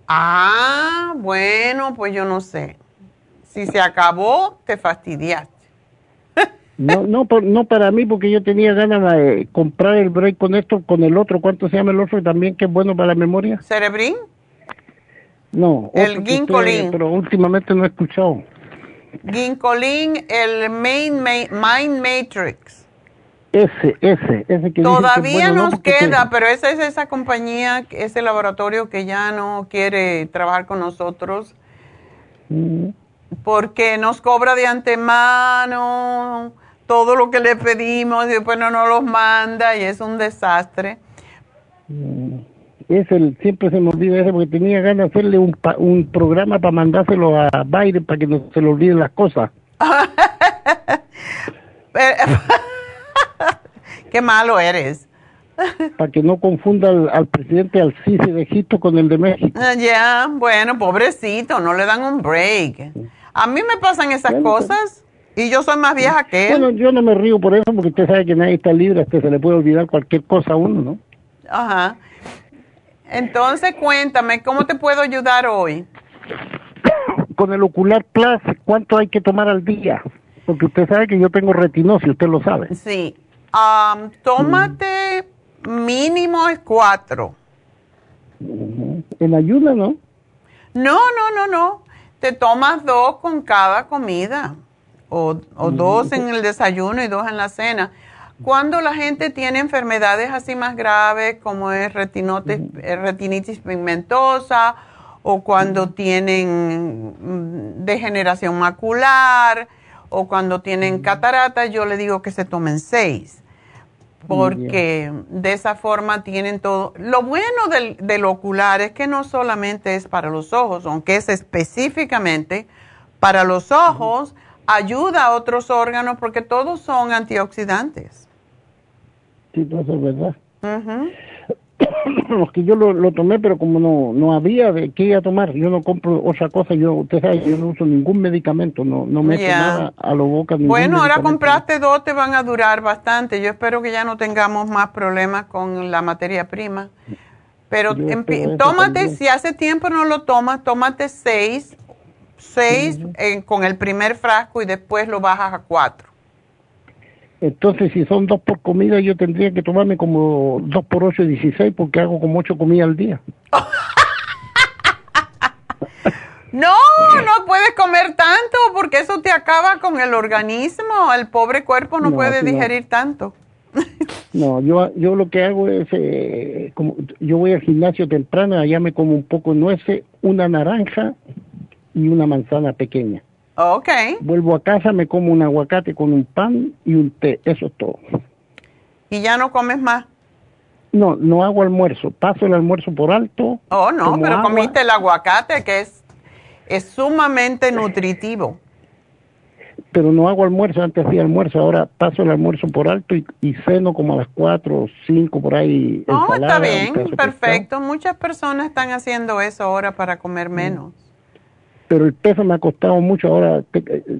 [SPEAKER 3] Ah, bueno, pues yo no sé. Si se acabó, te fastidiaste.
[SPEAKER 6] No, no, no para mí, porque yo tenía ganas de comprar el Brain Connector con el otro. ¿Cuánto se llama el otro también que es bueno para la memoria?
[SPEAKER 3] ¿Cerebrin?
[SPEAKER 6] No.
[SPEAKER 3] El ginkolin.
[SPEAKER 6] pero últimamente no he escuchado.
[SPEAKER 3] Ginkolin, el main, Mind Matrix.
[SPEAKER 6] Ese, ese, ese que
[SPEAKER 3] Todavía nos queda, pero esa es esa compañía, ese laboratorio que ya no quiere trabajar con nosotros. Mm. Porque nos cobra de antemano todo lo que le pedimos y después no nos los manda y es un desastre.
[SPEAKER 6] Mm es el, siempre se me olvida eso porque tenía ganas de hacerle un, un programa para mandárselo a Biden para que no se le olviden las cosas.
[SPEAKER 3] Qué malo eres.
[SPEAKER 6] para que no confunda al, presidente al Sisi de Egipto con el de México.
[SPEAKER 3] Ah, ya, bueno, pobrecito, no le dan un break. A mí me pasan esas cosas y yo soy más vieja que él.
[SPEAKER 6] Bueno, yo no me río por eso porque usted sabe que nadie está libre, hasta se le puede olvidar cualquier cosa a uno, ¿no?
[SPEAKER 3] Ajá. Entonces, cuéntame, ¿cómo te puedo ayudar hoy?
[SPEAKER 6] Con el Ocular Plus, ¿cuánto hay que tomar al día? Porque usted sabe que yo tengo retinosis, usted lo sabe.
[SPEAKER 3] Sí. Tómate mínimo es cuatro.
[SPEAKER 6] En ayuda, ¿no?
[SPEAKER 3] No, no, no, no. Te tomas dos con cada comida. O, o dos en el desayuno y dos en la cena. Cuando la gente tiene enfermedades así más graves como es eh, retinitis pigmentosa o cuando tienen mm, degeneración macular o cuando tienen catarata, yo le digo que se tomen seis porque de esa forma tienen todo. Lo bueno del, del, ocular es que no solamente es para los ojos, aunque es específicamente para los ojos, ayuda a otros órganos porque todos son antioxidantes.
[SPEAKER 6] Sí, eso es verdad. que yo lo, tomé, pero como no, no había de qué a tomar, yo no compro otra cosa, yo, usted sabe, yo no uso ningún medicamento, no, no meto nada a lo boca.
[SPEAKER 3] Bueno, ahora compraste dos, te van a durar bastante. Yo espero que ya no tengamos más problemas con la materia prima. Pero tómate, si hace tiempo no lo tomas, tómate seis, seis con el primer frasco y después lo bajas a cuatro.
[SPEAKER 6] Entonces, si son dos por comida, yo tendría que tomarme como dos por ocho, dieciséis, porque hago como ocho comidas al día.
[SPEAKER 3] no, no puedes comer tanto, porque eso te acaba con el organismo. El pobre cuerpo no, puede digerir tanto.
[SPEAKER 6] no, yo, yo lo que hago es, eh, como yo voy al gimnasio temprano, allá me como un poco de nueces, una naranja y una manzana pequeña.
[SPEAKER 3] Ok.
[SPEAKER 6] Vuelvo a casa, me como un aguacate con un pan y un té, eso es todo.
[SPEAKER 3] ¿Y ya no comes más?
[SPEAKER 6] No, no hago almuerzo, paso el almuerzo por alto.
[SPEAKER 3] Oh, no, pero comiste el aguacate que es, es sumamente nutritivo.
[SPEAKER 6] Pero no hago almuerzo, antes hacía almuerzo, ahora paso el almuerzo por alto y, y ceno como a las 4 o 5 por ahí.
[SPEAKER 3] Oh, está bien, perfecto. Muchas personas están haciendo eso ahora para comer menos
[SPEAKER 6] pero el peso me ha costado mucho. Ahora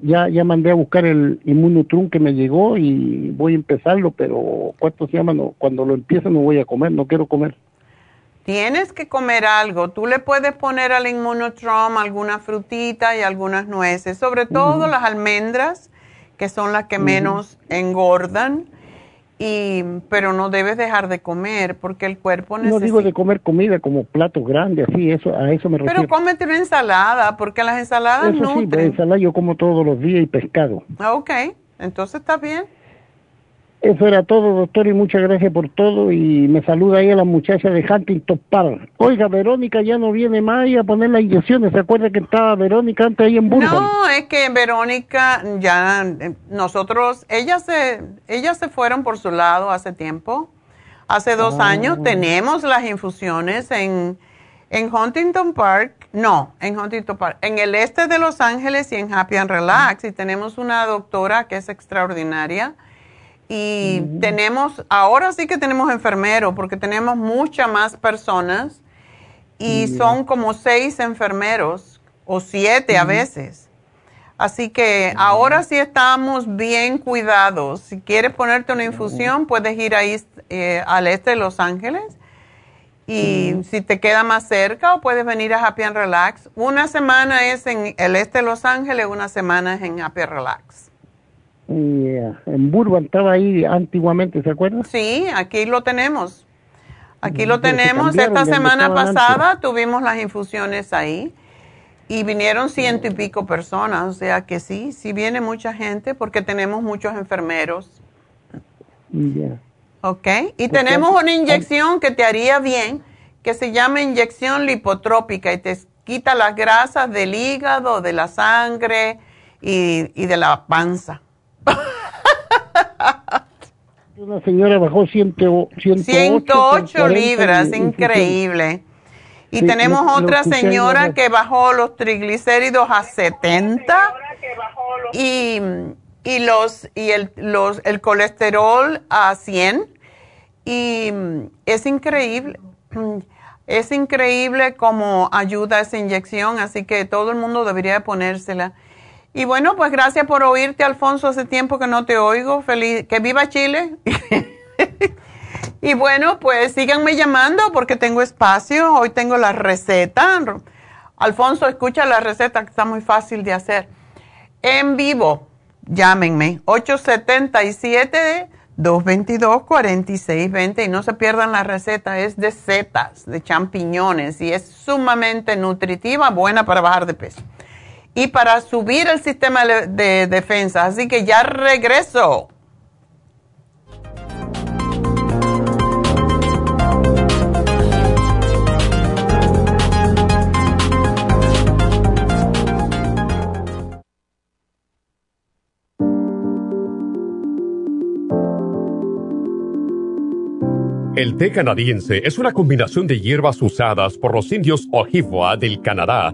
[SPEAKER 6] ya, ya mandé a buscar el Inmunotrum que me llegó y voy a empezarlo, pero ¿cuánto se llama? cuando lo empiece no voy a comer, no quiero comer.
[SPEAKER 3] Tienes que comer algo. Tú le puedes poner al Immunotrum alguna frutita y algunas nueces, sobre todo las almendras, que son las que menos engordan y pero no debes dejar de comer porque el cuerpo necesita...
[SPEAKER 6] No digo de comer comida como platos grandes, así, eso, a eso me refiero.
[SPEAKER 3] Pero cómete una ensalada, porque las ensaladas
[SPEAKER 6] eso
[SPEAKER 3] nutren.
[SPEAKER 6] Sí, de ensalada yo como todos los días y pescado.
[SPEAKER 3] Ah, ok, entonces está bien.
[SPEAKER 6] Eso era todo, doctor, y muchas gracias por todo. Y me saluda ahí a la muchacha de Huntington Park. Oiga, Verónica ya no viene más a poner las inyecciones. ¿Se acuerda que estaba Verónica antes ahí en Burbank?
[SPEAKER 3] No, es que Verónica ya, nosotros, ellas se, ellas se fueron por su lado hace tiempo. Hace dos ah. años tenemos las infusiones en, en Huntington Park. No, en Huntington Park. En el este de Los Ángeles y en Happy and Relax. Y tenemos una doctora que es extraordinaria y tenemos, ahora sí que tenemos enfermeros, porque tenemos muchas más personas y son como seis enfermeros o siete a veces. Así que ahora sí estamos bien cuidados. Si quieres ponerte una infusión, puedes ir ahí eh, al este de Los Ángeles. Y si te queda más cerca, o puedes venir a Happy and Relax. Una semana es en el este de Los Ángeles, una semana es en Happy and Relax.
[SPEAKER 6] Eh, en Burbank estaba ahí antiguamente, ¿se acuerdan?
[SPEAKER 3] Sí, aquí lo tenemos. Aquí lo tenemos. Esta semana pasada tuvimos las infusiones ahí y vinieron ciento y pico personas, o sea que sí, sí viene mucha gente porque tenemos muchos enfermeros.
[SPEAKER 6] Ya.
[SPEAKER 3] Ok, y tenemos una inyección que te haría bien, que se llama inyección lipotrópica y te quita las grasas del hígado, de la sangre y, y de la panza.
[SPEAKER 6] Una señora bajó 108,
[SPEAKER 3] 108 libras, increíble. Y tenemos otra señora que bajó los triglicéridos a 70 y, y, los, y el, los, el colesterol a 100. Y es increíble. Es increíble cómo ayuda esa inyección, así que todo el mundo debería ponérsela. Y bueno, pues gracias por oírte, Alfonso. Hace tiempo que no te oigo. Feliz, que viva Chile. y bueno, pues síganme llamando porque tengo espacio. Hoy tengo la receta. Alfonso, escucha la receta que está muy fácil de hacer. En vivo, llámenme. 877-222-4620. Y no se pierdan la receta. Es de setas, de champiñones. Y es sumamente nutritiva, buena para bajar de peso y para subir el sistema de defensa. Así que ya regreso.
[SPEAKER 7] El té canadiense es una combinación de hierbas usadas por los indios Ojibwa del Canadá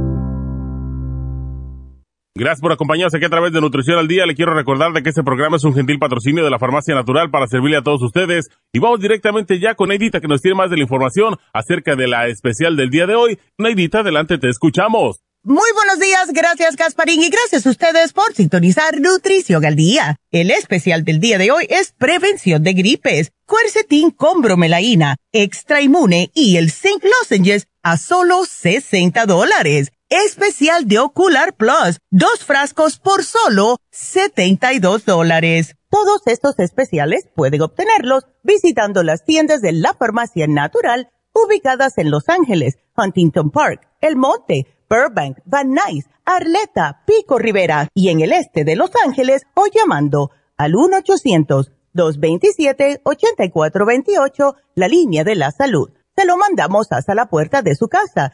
[SPEAKER 4] Gracias por acompañarnos aquí a través de Nutrición al Día. Le quiero recordar de que este programa es un gentil patrocinio de la Farmacia Natural para servirle a todos ustedes. Y vamos directamente ya con Neidita que nos tiene más de la información acerca de la especial del día de hoy. Neidita, adelante, te escuchamos.
[SPEAKER 5] Muy buenos días, gracias Gasparín y gracias a ustedes por sintonizar Nutrición al Día. El especial del día de hoy es prevención de gripes, cuercetín con bromelaína, extra inmune y el zinc lozenges a solo 60 dólares especial de Ocular Plus, dos frascos por solo 72 dólares. Todos estos especiales pueden obtenerlos visitando las tiendas de la farmacia natural ubicadas en Los Ángeles, Huntington Park, El Monte, Burbank, Van Nuys, Arleta, Pico Rivera y en el este de Los Ángeles o llamando al 1-800-227-8428, la línea de la salud. Se lo mandamos hasta la puerta de su casa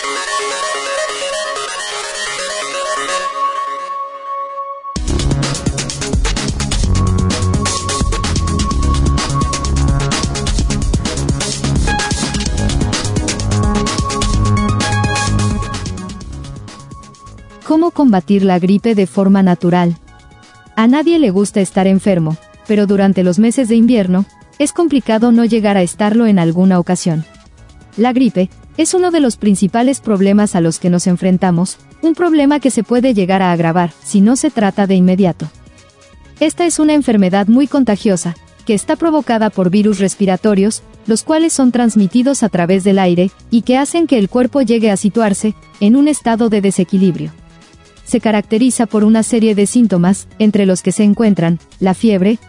[SPEAKER 8] ¿Cómo combatir la gripe de forma natural? A nadie le gusta estar enfermo, pero durante los meses de invierno, es complicado no llegar a estarlo en alguna ocasión. La gripe es uno de los principales problemas a los que nos enfrentamos, un problema que se puede llegar a agravar si no se trata de inmediato. Esta es una enfermedad muy contagiosa, que está provocada por virus respiratorios, los cuales son transmitidos a través del aire, y que hacen que el cuerpo llegue a situarse en un estado de desequilibrio se caracteriza por una serie de síntomas, entre los que se encuentran la fiebre,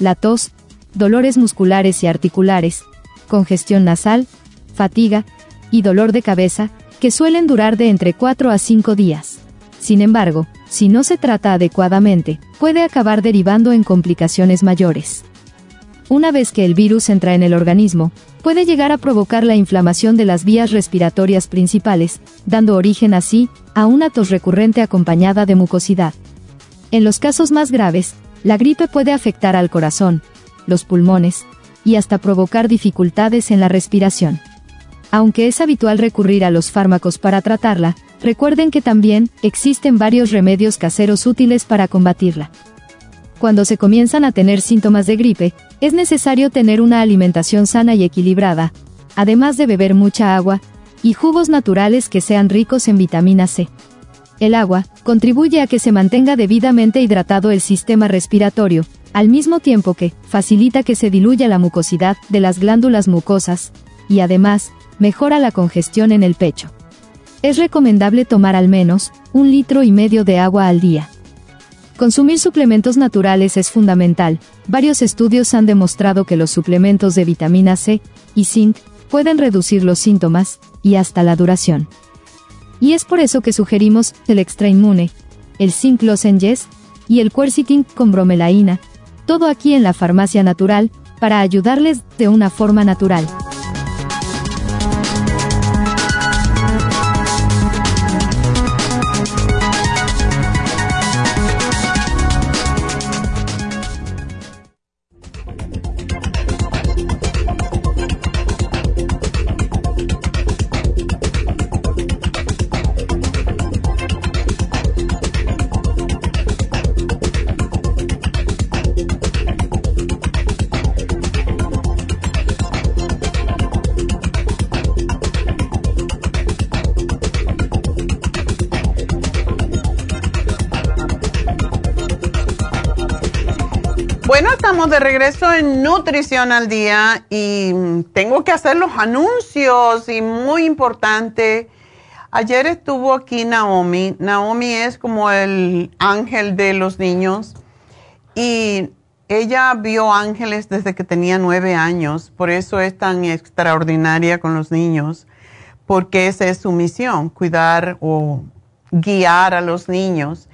[SPEAKER 8] la tos, dolores musculares y articulares, congestión nasal, fatiga y dolor de cabeza, que suelen durar de entre 4 a 5 días. Sin embargo, si no se trata adecuadamente, puede acabar derivando en complicaciones mayores. Una vez que el virus entra en el organismo, puede llegar a provocar la inflamación de las vías respiratorias principales, dando origen así a una tos recurrente acompañada de mucosidad. En los casos más graves, la gripe puede afectar al corazón, los pulmones, y hasta provocar dificultades en la respiración. Aunque es habitual recurrir a los fármacos para tratarla, recuerden que también existen varios remedios caseros útiles para combatirla. Cuando se comienzan a tener síntomas de gripe, es necesario tener una alimentación sana y equilibrada, además de beber mucha agua, y jugos naturales que sean ricos en vitamina C. El agua contribuye a que se mantenga debidamente hidratado el sistema respiratorio, al mismo tiempo que facilita que se diluya la mucosidad de las glándulas mucosas, y además, mejora la congestión en el pecho. Es recomendable tomar al menos un litro y medio de agua al día. Consumir suplementos naturales es fundamental. Varios estudios han demostrado que los suplementos de vitamina C y zinc pueden reducir los síntomas y hasta la duración. Y es por eso que sugerimos el extra inmune, el zinc lozenges y el quercetin con bromelaína, todo aquí en la farmacia natural, para ayudarles de una forma natural.
[SPEAKER 3] De regreso en Nutrición al Día y tengo que hacer los anuncios y muy importante. Ayer estuvo aquí Naomi. Naomi es como el ángel de los niños y ella vio ángeles desde que tenía nueve años. Por eso es tan extraordinaria con los niños, porque esa es su misión, cuidar o guiar a los niños.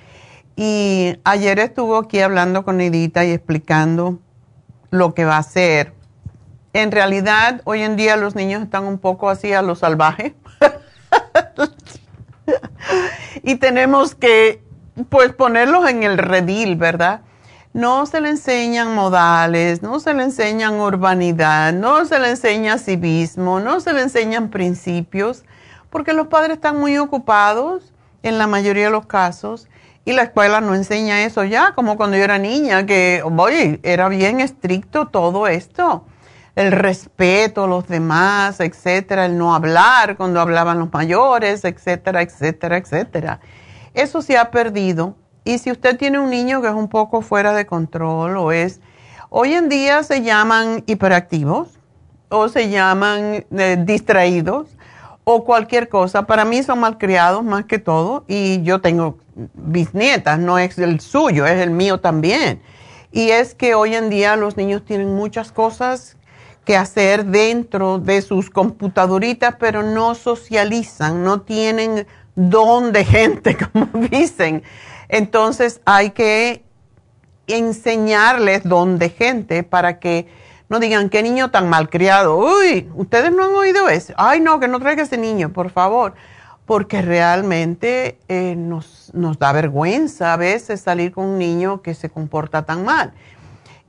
[SPEAKER 3] Y ayer estuvo aquí hablando con Edita y explicando lo que va a hacer. En realidad, hoy en día los niños están un poco así a lo salvaje. y tenemos que, pues, ponerlos en el redil, ¿verdad? No se le enseñan modales, no se le enseñan urbanidad, no se le enseña civismo, no se le enseñan principios, porque los padres están muy ocupados en la mayoría de los casos y la escuela no enseña eso ya, como cuando yo era niña, que, oye, era bien estricto todo esto. El respeto a los demás, etcétera, el no hablar cuando hablaban los mayores, etcétera, etcétera, etcétera. Eso se ha perdido. Y si usted tiene un niño que es un poco fuera de control o es, hoy en día se llaman hiperactivos o se llaman eh, distraídos o cualquier cosa. Para mí son malcriados más que todo y yo tengo bisnietas, no es el suyo, es el mío también. Y es que hoy en día los niños tienen muchas cosas que hacer dentro de sus computadoritas, pero no socializan, no tienen don de gente, como dicen. Entonces hay que enseñarles don de gente para que no digan qué niño tan malcriado. Uy, ustedes no han oído eso. Ay, no, que no traiga ese niño, por favor porque realmente eh, nos, nos, da vergüenza a veces salir con un niño que se comporta tan mal.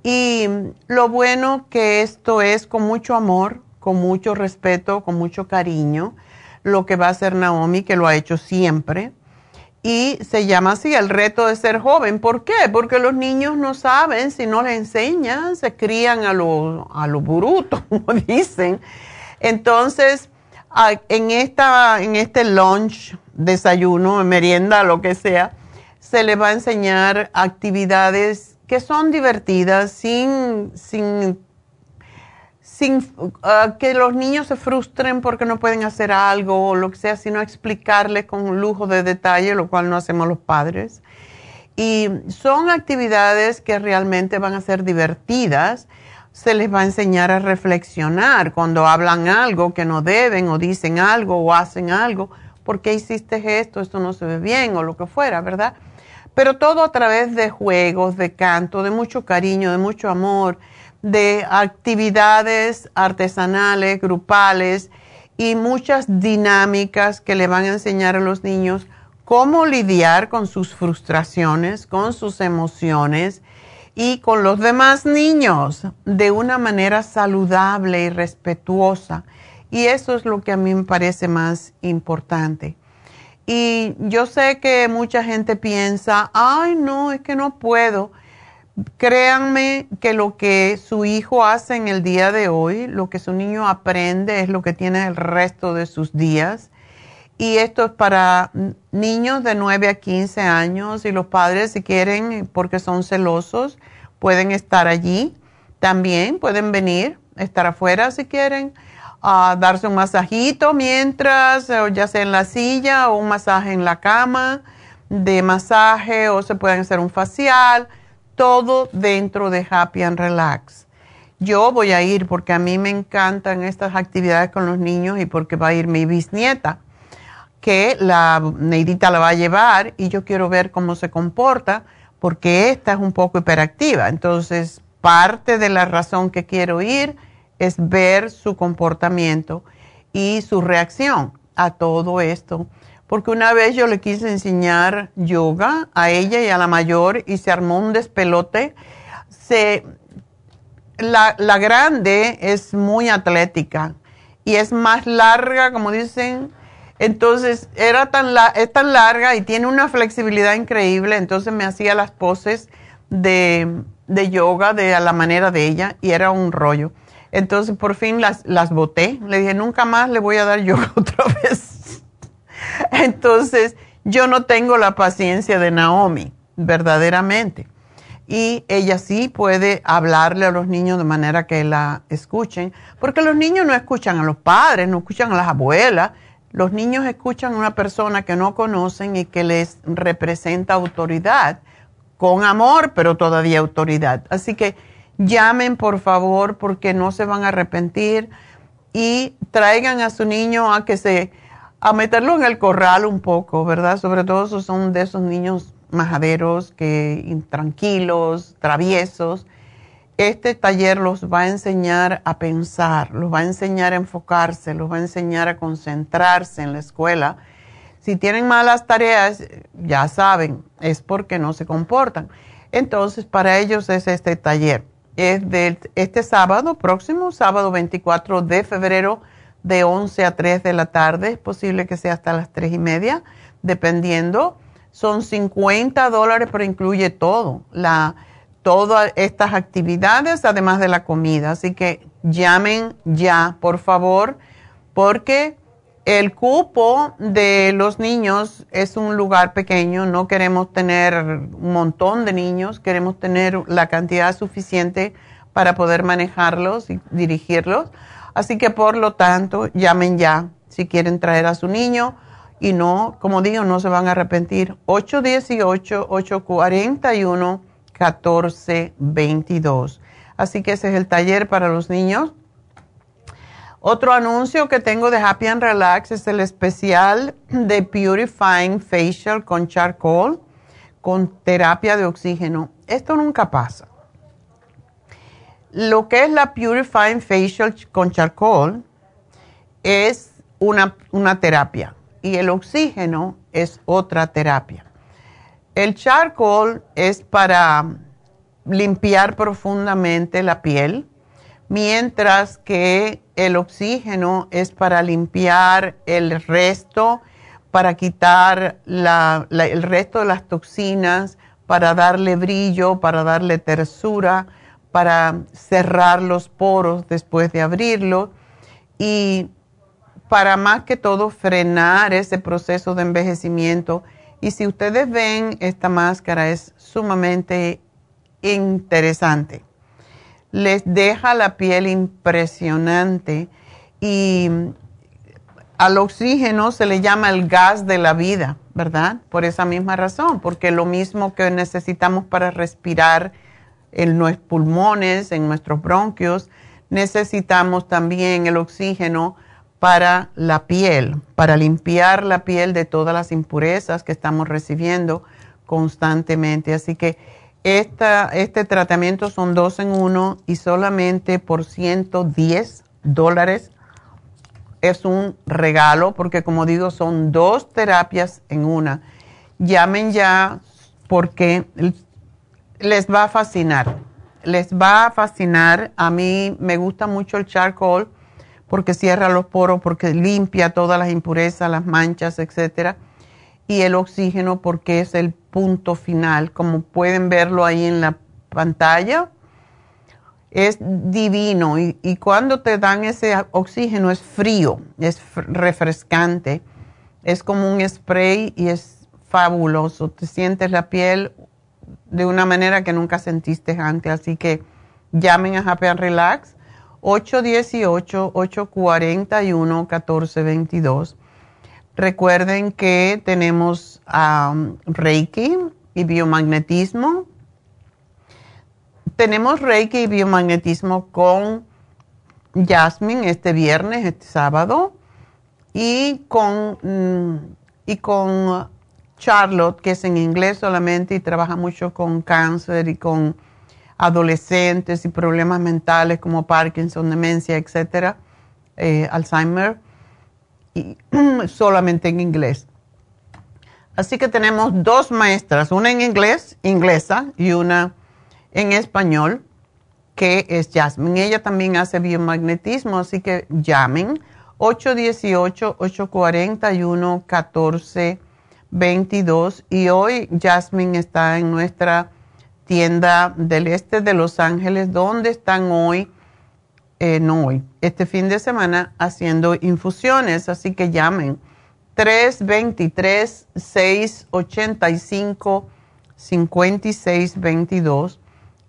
[SPEAKER 3] Y lo bueno que esto es con mucho amor, con mucho respeto, con mucho cariño, lo que va a hacer Naomi, que lo ha hecho siempre. Y se llama así el reto de ser joven. ¿Por qué? Porque los niños no saben, si no les enseñan, se crían a lo, a lo bruto, como dicen. Entonces, en, esta, en este lunch, desayuno, merienda, lo que sea, se le va a enseñar actividades que son divertidas, sin, sin, sin ah, que los niños se frustren porque no pueden hacer algo o lo que sea, sino explicarles con lujo de detalle, lo cual no hacemos los padres. Y son actividades que realmente van a ser divertidas se les va a enseñar a reflexionar cuando hablan algo que no deben o dicen algo o hacen algo. ¿Por qué hiciste esto? Esto no se ve bien o lo que fuera, ¿verdad? Pero todo a través de juegos, de canto, de mucho cariño, de mucho amor, de actividades artesanales, grupales y muchas dinámicas que le van a enseñar a los niños cómo lidiar con sus frustraciones, con sus emociones y con los demás niños de una manera saludable y respetuosa. Y eso es lo que a mí me parece más importante. Y yo sé que mucha gente piensa, ay, no, es que no puedo. Créanme que lo que su hijo hace en el día de hoy, lo que su niño aprende es lo que tiene el resto de sus días. Y esto es para niños de 9 a 15 años y los padres si quieren, porque son celosos, pueden estar allí. También, pueden venir, estar afuera si quieren, a darse un masajito mientras, ya sea en la silla o un masaje en la cama de masaje o se pueden hacer un facial, todo dentro de Happy and Relax. Yo voy a ir porque a mí me encantan estas actividades con los niños y porque va a ir mi bisnieta que la Neidita la va a llevar y yo quiero ver cómo se comporta porque esta es un poco hiperactiva. Entonces, parte de la razón que quiero ir es ver su comportamiento y su reacción a todo esto. Porque una vez yo le quise enseñar yoga a ella y a la mayor y se armó un despelote. Se, la, la grande es muy atlética y es más larga, como dicen, entonces, era tan es tan larga y tiene una flexibilidad increíble, entonces me hacía las poses de, yoga de a la manera de ella y era un rollo. Entonces, por fin las, las boté. Le dije, nunca más le voy a dar yoga otra vez. Entonces, yo no tengo la paciencia de Naomi, verdaderamente. y ella sí puede hablarle a los niños de manera que la escuchen, porque los niños no escuchan a los padres, no escuchan a las abuelas, los niños escuchan a una persona que no conocen y que les representa autoridad, con amor, pero todavía autoridad. Así que llamen por favor porque no se van a arrepentir y traigan a su niño a que se, a meterlo en el corral un poco, ¿verdad? Sobre todo esos son de esos niños majaderos, que intranquilos, traviesos. Este taller los va a enseñar a pensar, los va a enseñar a enfocarse, los va a enseñar a concentrarse en la escuela. Si tienen malas tareas, ya saben, es porque no se comportan. Entonces, para ellos es este taller. Es de este sábado, próximo sábado 24 de febrero, de 11 a 3 de la tarde. Es posible que sea hasta las 3 y media, dependiendo son 50 dólares, pero incluye todo, la, todas estas actividades, además de la comida. Así que llamen ya, por favor, porque el cupo de los niños es un lugar pequeño, no queremos tener un montón de niños, queremos tener la cantidad suficiente para poder manejarlos y dirigirlos. Así que por lo tanto, llamen ya si quieren traer a su niño y no, como digo, no se van a arrepentir. 818-841-1422. Así que ese es el taller para los niños. Otro anuncio que tengo de Happy and Relax es el especial de Purifying Facial con charcoal, con terapia de oxígeno. Esto nunca pasa. Lo que es la Purifying Facial con charcoal es una, una terapia y el oxígeno es otra terapia. El charcoal es para limpiar profundamente la piel, mientras que el oxígeno es para limpiar el resto, para quitar el resto de las toxinas, para darle brillo, para darle tersura, para cerrar los poros después de abrirlo y para más que todo frenar ese proceso de envejecimiento. Y si ustedes ven, esta máscara es sumamente interesante. Les deja la piel impresionante y al oxígeno se le llama el gas de la vida, ¿verdad? Por esa misma razón, porque lo mismo que necesitamos para respirar en nuestros pulmones, en nuestros bronquios, necesitamos también el oxígeno para la piel, para limpiar la piel de todas las impurezas que estamos recibiendo constantemente. Así que esta, este tratamiento son dos en uno y solamente por 110 dólares es un regalo porque como digo son dos terapias en una. Llamen ya porque les va a fascinar. Les va a fascinar. A mí me gusta mucho el charcoal porque cierra los poros, porque limpia todas las impurezas, las manchas, etcétera. Y el oxígeno porque es el punto final, como pueden verlo ahí en la pantalla. Es divino y, y cuando te dan ese oxígeno es frío, es refrescante, es como un spray y es fabuloso. Te sientes la piel de una manera que nunca sentiste antes. Así que llamen a Happy and Relax 818-841-1422. Recuerden que tenemos Reiki y biomagnetismo. Tenemos Reiki y biomagnetismo con Jasmine este viernes, este sábado, y con, mm, y con Charlotte, que es en inglés solamente y trabaja mucho con cáncer y con adolescentes y problemas mentales como Parkinson, demencia, etcétera, eh, Alzheimer, y solamente en inglés. Así que tenemos dos maestras, una en inglés, inglesa, y una en español, que es Jasmine. Ella también hace biomagnetismo, así que llamen 818-841-1422. Y hoy Jasmine está en nuestra tienda del este de Los Ángeles, donde están hoy, eh, no hoy, este fin de semana haciendo infusiones. Así que llamen 323-685. 5622.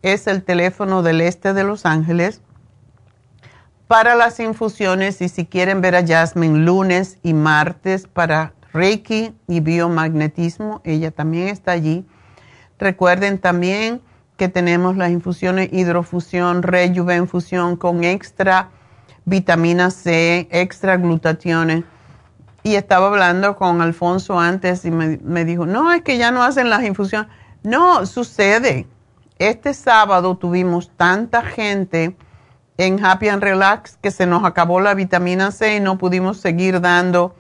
[SPEAKER 3] Es el teléfono del este de Los Ángeles para las infusiones y si quieren ver a Jasmine lunes y martes para Reiki y biomagnetismo, ella también está allí. Recuerden también que tenemos las infusiones hidrofusión, rejuvenfusión con extra vitamina C, extra glutationes. Y estaba hablando con Alfonso antes y me, me dijo, no, es que ya no hacen las infusiones. No, sucede. Este sábado tuvimos tanta gente en Happy and Relax que se nos acabó la vitamina C y no pudimos seguir dando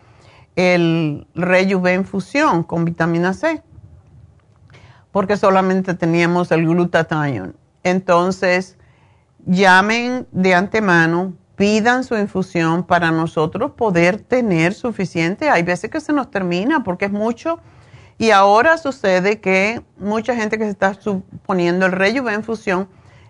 [SPEAKER 3] el Rejuven Fusión con vitamina C porque solamente teníamos el glutathione. Entonces, llamen de antemano, pidan su infusión para nosotros poder tener suficiente. Hay veces que se nos termina porque es mucho. Y ahora sucede que mucha gente que se está poniendo el Rejuven Fusión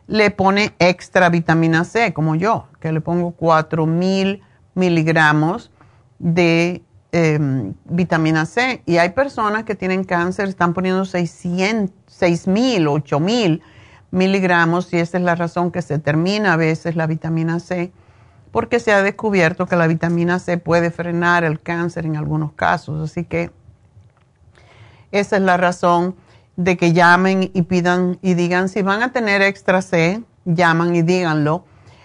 [SPEAKER 3] le pone extra vitamina C, como yo, que le pongo 4000 miligramos de em, vitamina C. Y hay personas que tienen cáncer, están poniendo 600, 6000, 8000 miligramos, y esa es la razón que se termina a veces la vitamina C, porque se ha descubierto que la vitamina C puede frenar el cáncer en algunos casos. Así que esa es la razón de que llamen y pidan y digan si van a tener extra C, llaman y díganlo.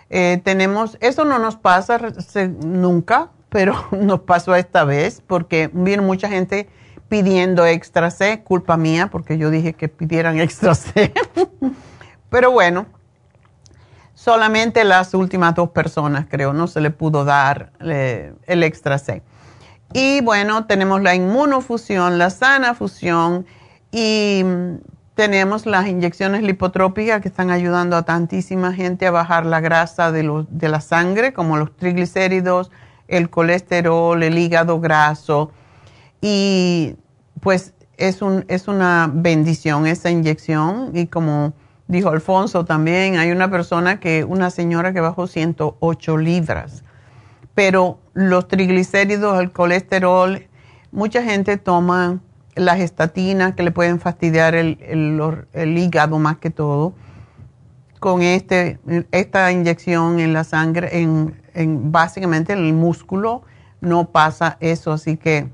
[SPEAKER 3] Eh, tenemos, eso no nos pasa nunca, pero nos pasó esta vez porque vino mucha gente pidiendo extra C, culpa mía porque yo dije que pidieran extra C. pero bueno, solamente las últimas dos personas creo no se le pudo dar eh, el extra C. Y bueno, tenemos la inmunofusión, la sana fusión y tenemos las inyecciones lipotrópicas que están ayudando a tantísima gente a bajar la grasa de la sangre, como los triglicéridos, el colesterol, el hígado graso. Y pues es, un, es una bendición esa inyección. Y como dijo Alfonso también, hay una persona que, una señora que bajó 108 libras. Pero los triglicéridos, el colesterol, mucha gente toma las estatinas que le pueden fastidiar el, el, hígado más que todo. Con este, esta inyección en la sangre, en, en básicamente en el músculo, no pasa eso. Así que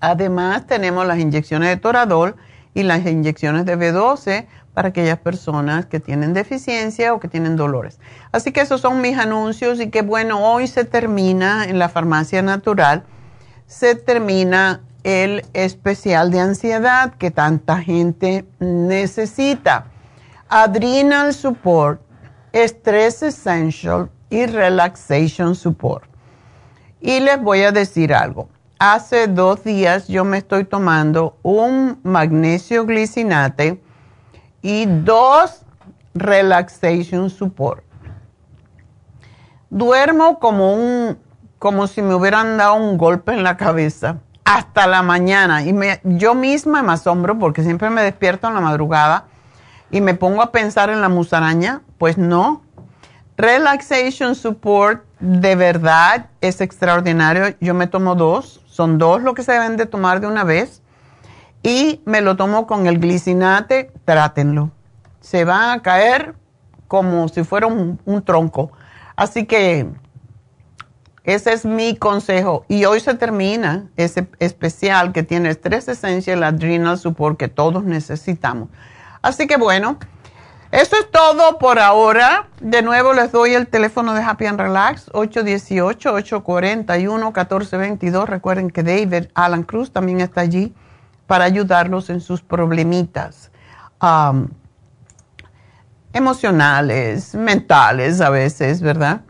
[SPEAKER 3] además tenemos las inyecciones de Toradol y las inyecciones de B12 para aquellas personas que tienen deficiencia o que tienen dolores. Así que esos son mis anuncios y que bueno, hoy se termina en la farmacia natural, se termina el especial de ansiedad que tanta gente necesita. Adrenal Support, Stress Essential y Relaxation Support. Y les voy a decir algo. Hace dos días yo me estoy tomando un magnesio glicinate y dos Relaxation Support. Duermo como un como si me hubieran dado un golpe en la cabeza hasta la mañana. Y me, yo misma me asombro porque siempre me despierto en la madrugada y me pongo a pensar en la musaraña. Pues no. Relaxation Support de verdad es extraordinario. Yo me tomo dos. Son dos lo que se deben de tomar de una vez. Y me lo tomo con el glicinate. Trátenlo. Se van a caer como si fuera un tronco. Así que ese es mi consejo. Y hoy se termina ese especial que tiene tres esencias, el Adrenal Support que todos necesitamos. Así que bueno, eso es todo por ahora. De nuevo les doy el teléfono de Happy and Relax, 818-841-1422. Recuerden que David Alan Cruz también está allí para ayudarlos en sus problemitas um, emocionales, mentales a veces, ¿verdad?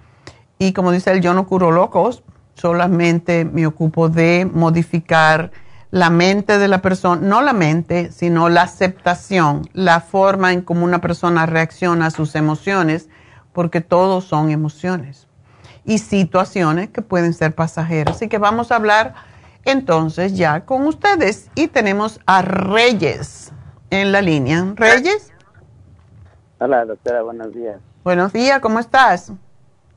[SPEAKER 3] Y como dice él, yo no curo locos, solamente me ocupo de modificar la mente de la persona, no la mente, sino la aceptación, la forma en cómo una persona reacciona a sus emociones, porque todos son emociones y situaciones que pueden ser pasajeras. Así que vamos a hablar entonces ya con ustedes y tenemos a Reyes en la línea. Reyes.
[SPEAKER 9] Hola, doctora, buenos días.
[SPEAKER 3] Buenos días, ¿cómo estás?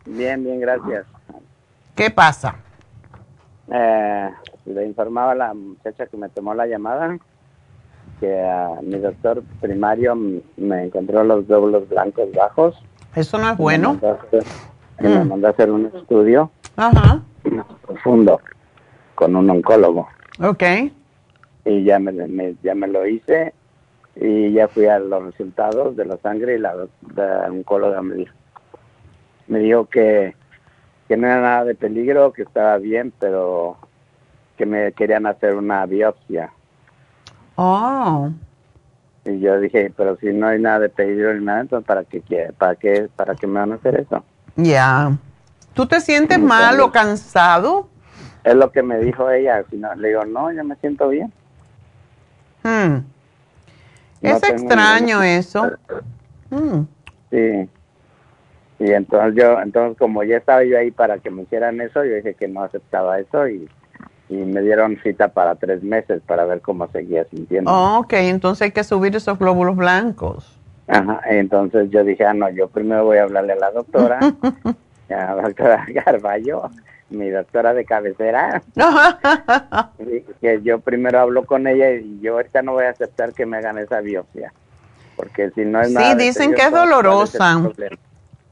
[SPEAKER 9] Bien, bien, gracias.
[SPEAKER 3] ¿Qué pasa?
[SPEAKER 9] Eh, le informaba a la muchacha que me tomó la llamada que ah, mi doctor primario me encontró los glóbulos blancos bajos.
[SPEAKER 3] Eso no es
[SPEAKER 9] Me
[SPEAKER 3] bueno.
[SPEAKER 9] mandó me
[SPEAKER 3] Mm.
[SPEAKER 9] mandó a hacer un estudio
[SPEAKER 3] Ajá.
[SPEAKER 9] profundo con un oncólogo.
[SPEAKER 3] Ok.
[SPEAKER 9] Y ya me, me- ya me lo hice y ya fui a los resultados de la sangre y la, la oncóloga me dijo, me dijo que, que no era nada de peligro, que estaba bien, pero que me querían hacer una biopsia.
[SPEAKER 3] Oh.
[SPEAKER 9] Y yo dije, pero si no hay nada de peligro ni nada, entonces ¿para qué, para qué, para qué me van a hacer eso?
[SPEAKER 3] Ya. ¿Tú te sientes mal o cansado?
[SPEAKER 9] Es lo que me dijo ella. Al final le digo, no, yo me siento bien.
[SPEAKER 3] Hmm.
[SPEAKER 9] No
[SPEAKER 3] es extraño
[SPEAKER 9] ningún-
[SPEAKER 3] eso. Hmm.
[SPEAKER 9] Sí. Y entonces yo, entonces como ya estaba yo ahí para que me hicieran eso, yo dije que no aceptaba eso y, y me dieron cita para tres meses para ver cómo seguía sintiendo.
[SPEAKER 3] Oh, ok, entonces hay que subir esos glóbulos blancos.
[SPEAKER 9] Ajá, entonces yo dije, ah, no, yo primero voy a hablarle a la doctora, a la doctora Carballo, mi doctora de cabecera, que yo primero hablo con ella y yo ahorita no voy a aceptar que me hagan esa biopsia, porque si no es
[SPEAKER 3] Sí,
[SPEAKER 9] nada de
[SPEAKER 3] dicen que es
[SPEAKER 9] ¿cuál- cuál el
[SPEAKER 3] dolorosa.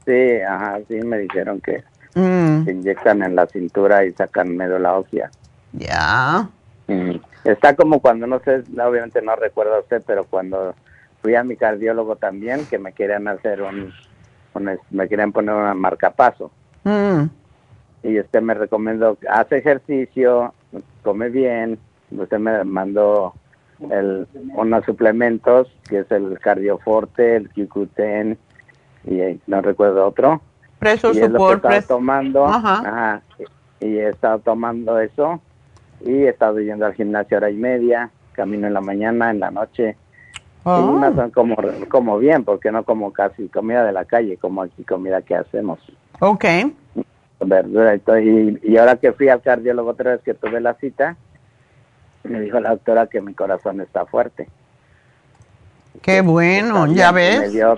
[SPEAKER 9] Sí, ajá, sí me dijeron que
[SPEAKER 3] Mm,
[SPEAKER 9] se inyectan en la cintura y sacan médula ósea.
[SPEAKER 3] Ya.
[SPEAKER 9] Mm. Está como cuando, no sé, obviamente no recuerdo a usted, pero cuando fui a mi cardiólogo también, que me querían hacer un, un- me querían poner una marcapaso.
[SPEAKER 3] Mm,
[SPEAKER 9] Y usted me recomendó, hace ejercicio, come bien, usted me mandó el, unos suplementos, que es el Cardioforte, el QQ10, y eh, no recuerdo otro.
[SPEAKER 3] Pressure
[SPEAKER 9] y es lo que
[SPEAKER 3] pres-
[SPEAKER 9] tomando.
[SPEAKER 3] Ajá.
[SPEAKER 9] Ajá. Y y he estado tomando eso. Y he estado yendo al gimnasio hora y media. Camino en la mañana, en la noche.
[SPEAKER 3] Oh.
[SPEAKER 9] Y unas son como, como bien, porque no como casi comida de la calle, como aquí comida que hacemos.
[SPEAKER 3] Ok.
[SPEAKER 9] Verdura y. Y, y ahora que fui al cardiólogo otra vez que tuve la cita, me dijo la doctora que mi corazón está fuerte.
[SPEAKER 3] Qué bueno, ya
[SPEAKER 9] y Me
[SPEAKER 3] ves.
[SPEAKER 9] dio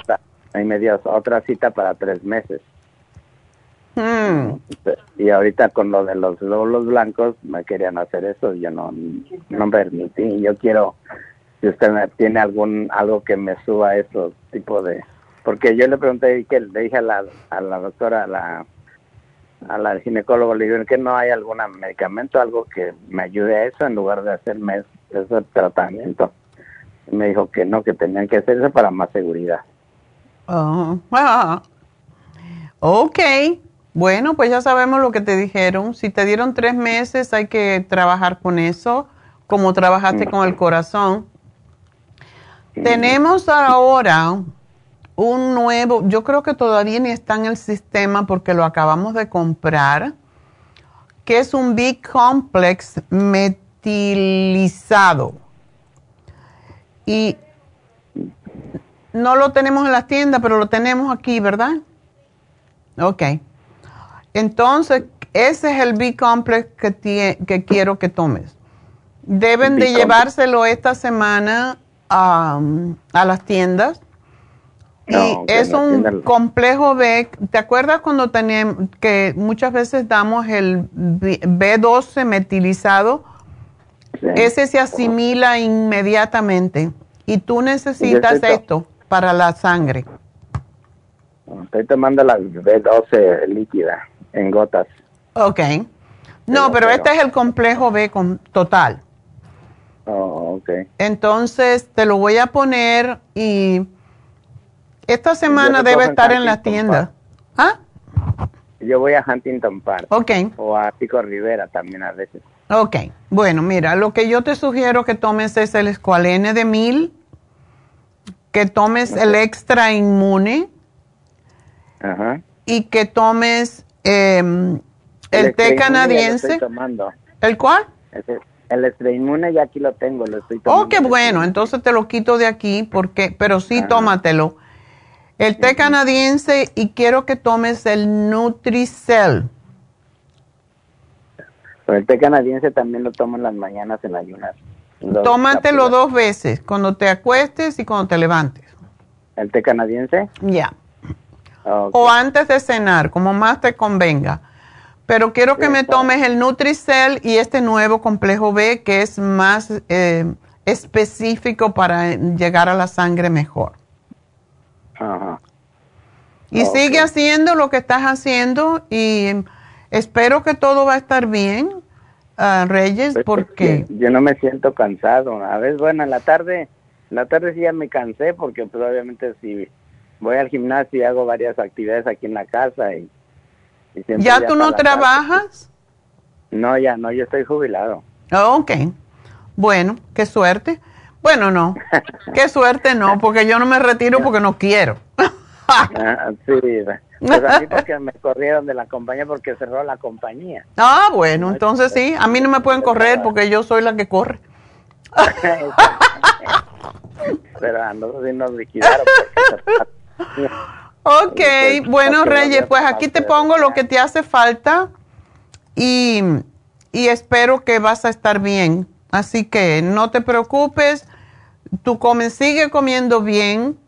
[SPEAKER 9] me dio otra cita para tres meses. Y ahorita con lo de los glóbulos blancos me querían hacer eso, yo no, no permití. Yo quiero, si usted tiene algún algo que me suba esos tipo de... Porque yo le pregunté, que le dije a la, a la doctora, a la, a la ginecóloga, le digo que no hay algún medicamento, algo que me ayude a eso en lugar de hacerme es- ese tratamiento. Y me dijo que no, que tenían que hacerse para más seguridad.
[SPEAKER 3] oh, ah. Ok. Bueno, pues ya sabemos lo que te dijeron. Si te dieron tres meses, hay que trabajar con eso, como trabajaste con el corazón. Tenemos ahora un nuevo, yo creo que todavía ni está en el sistema porque lo acabamos de comprar, que es un Big Complex metilizado. Y no lo tenemos en las tiendas, pero lo tenemos aquí, ¿verdad? Ok. Entonces, ese es el B-Complex que, tie- que quiero que tomes. Deben de llevárselo esta semana a, a las tiendas. Y
[SPEAKER 9] No, ok,
[SPEAKER 3] es un complejo B. ¿Te acuerdas cuando teníamos que muchas veces damos el B- B12 metilizado?
[SPEAKER 9] Sí.
[SPEAKER 3] Ese se asimila inmediatamente. Y tú necesitas esto para la sangre.
[SPEAKER 9] Estoy tomando la B12 líquida en gotas.
[SPEAKER 3] Ok. No,
[SPEAKER 9] Pero-
[SPEAKER 3] este es el complejo B con, total.
[SPEAKER 9] Oh, ok.
[SPEAKER 3] Entonces te lo voy a poner y esta semana debe
[SPEAKER 9] en
[SPEAKER 3] estar en las
[SPEAKER 9] Huntington
[SPEAKER 3] tiendas. ¿Ah?
[SPEAKER 9] Yo voy a Huntington Park
[SPEAKER 3] Ok,
[SPEAKER 9] o a Pico Rivera también a veces.
[SPEAKER 3] ok. Bueno, mira, lo que yo te sugiero que tomes es el escualene de mil, que tomes el extra inmune
[SPEAKER 9] Ajá.
[SPEAKER 3] y que tomes em, el, té canadiense. ¿El cuál?
[SPEAKER 9] El extrainmune ya aquí lo tengo, lo estoy tomando.
[SPEAKER 3] Oh, qué bueno, entonces te lo quito de aquí, porque, pero sí,
[SPEAKER 9] Ajá.
[SPEAKER 3] tómatelo. El té canadiense y quiero que tomes el Nutricel.
[SPEAKER 9] Pero el té canadiense también lo tomo en las mañanas en ayunas. Dos
[SPEAKER 3] Tómatelo dos veces, cuando te acuestes y cuando te levantes.
[SPEAKER 9] ¿El té canadiense?
[SPEAKER 3] Ya.
[SPEAKER 9] Ok.
[SPEAKER 3] O antes de cenar, como más te convenga. Pero quiero que me tomes el Nutricel y este nuevo complejo B que es más eh, específico para llegar a la sangre mejor.
[SPEAKER 9] Ajá.
[SPEAKER 3] Y sigue haciendo lo que estás haciendo y espero que todo va a estar bien, ah, Reyes,
[SPEAKER 9] Pues,
[SPEAKER 3] porque...
[SPEAKER 9] es que Yo no me siento cansado. A veces, bueno, en la tarde, en la tarde sí ya me cansé porque pues obviamente si voy al gimnasio y hago varias actividades aquí en la casa y, y siempre
[SPEAKER 3] ¿Ya tú no trabajas?
[SPEAKER 9] No, ya no, yo estoy jubilado.
[SPEAKER 3] Oh, ok. Bueno, qué suerte. Bueno, no. Qué suerte no, porque yo no me retiro porque no quiero.
[SPEAKER 9] Ah, sí, pues a mí porque me corrieron de la compañía porque cerró la compañía.
[SPEAKER 3] Ah, bueno, entonces sí, a mí no me pueden correr porque yo soy la que corre.
[SPEAKER 9] Pero a nosotros sí nos liquidaron. porque-
[SPEAKER 3] Ok, bueno, Reyes, pues aquí te pongo lo que te hace falta y, y espero que vas a estar bien. Así que no te preocupes, tú comes, sigue comiendo bien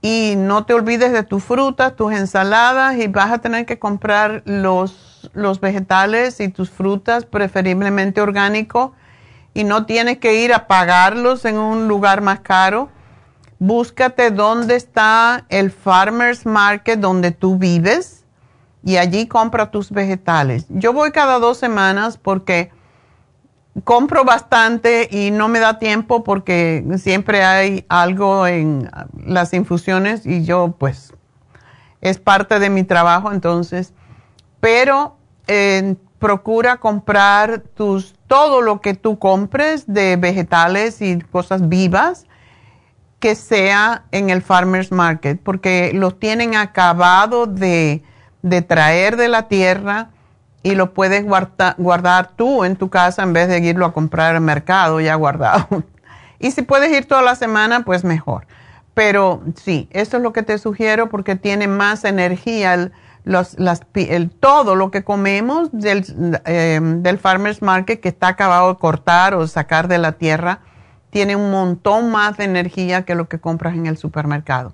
[SPEAKER 3] y no te olvides de tus frutas, tus ensaladas y vas a tener que comprar los, los vegetales y tus frutas, preferiblemente orgánicos, y no tienes que ir a pagarlos en un lugar más caro búscate dónde está el farmers market donde tú vives y allí compra tus vegetales. Yo voy cada dos semanas porque compro bastante y no me da tiempo porque siempre hay algo en las infusiones y yo pues es parte de mi trabajo entonces, pero eh, procura comprar tus todo lo que tú compres de vegetales y cosas vivas que sea en el farmers market, porque los tienen acabado de, de traer de la tierra y lo puedes guarda- guardar tú en tu casa en vez de irlo a comprar al mercado ya guardado. Y si puedes ir toda la semana, pues mejor. Pero sí, eso es lo que te sugiero porque tiene más energía el, todo lo que comemos del, eh, del farmers market que está acabado de cortar o sacar de la tierra tiene un montón más de energía que lo que compras en el supermercado.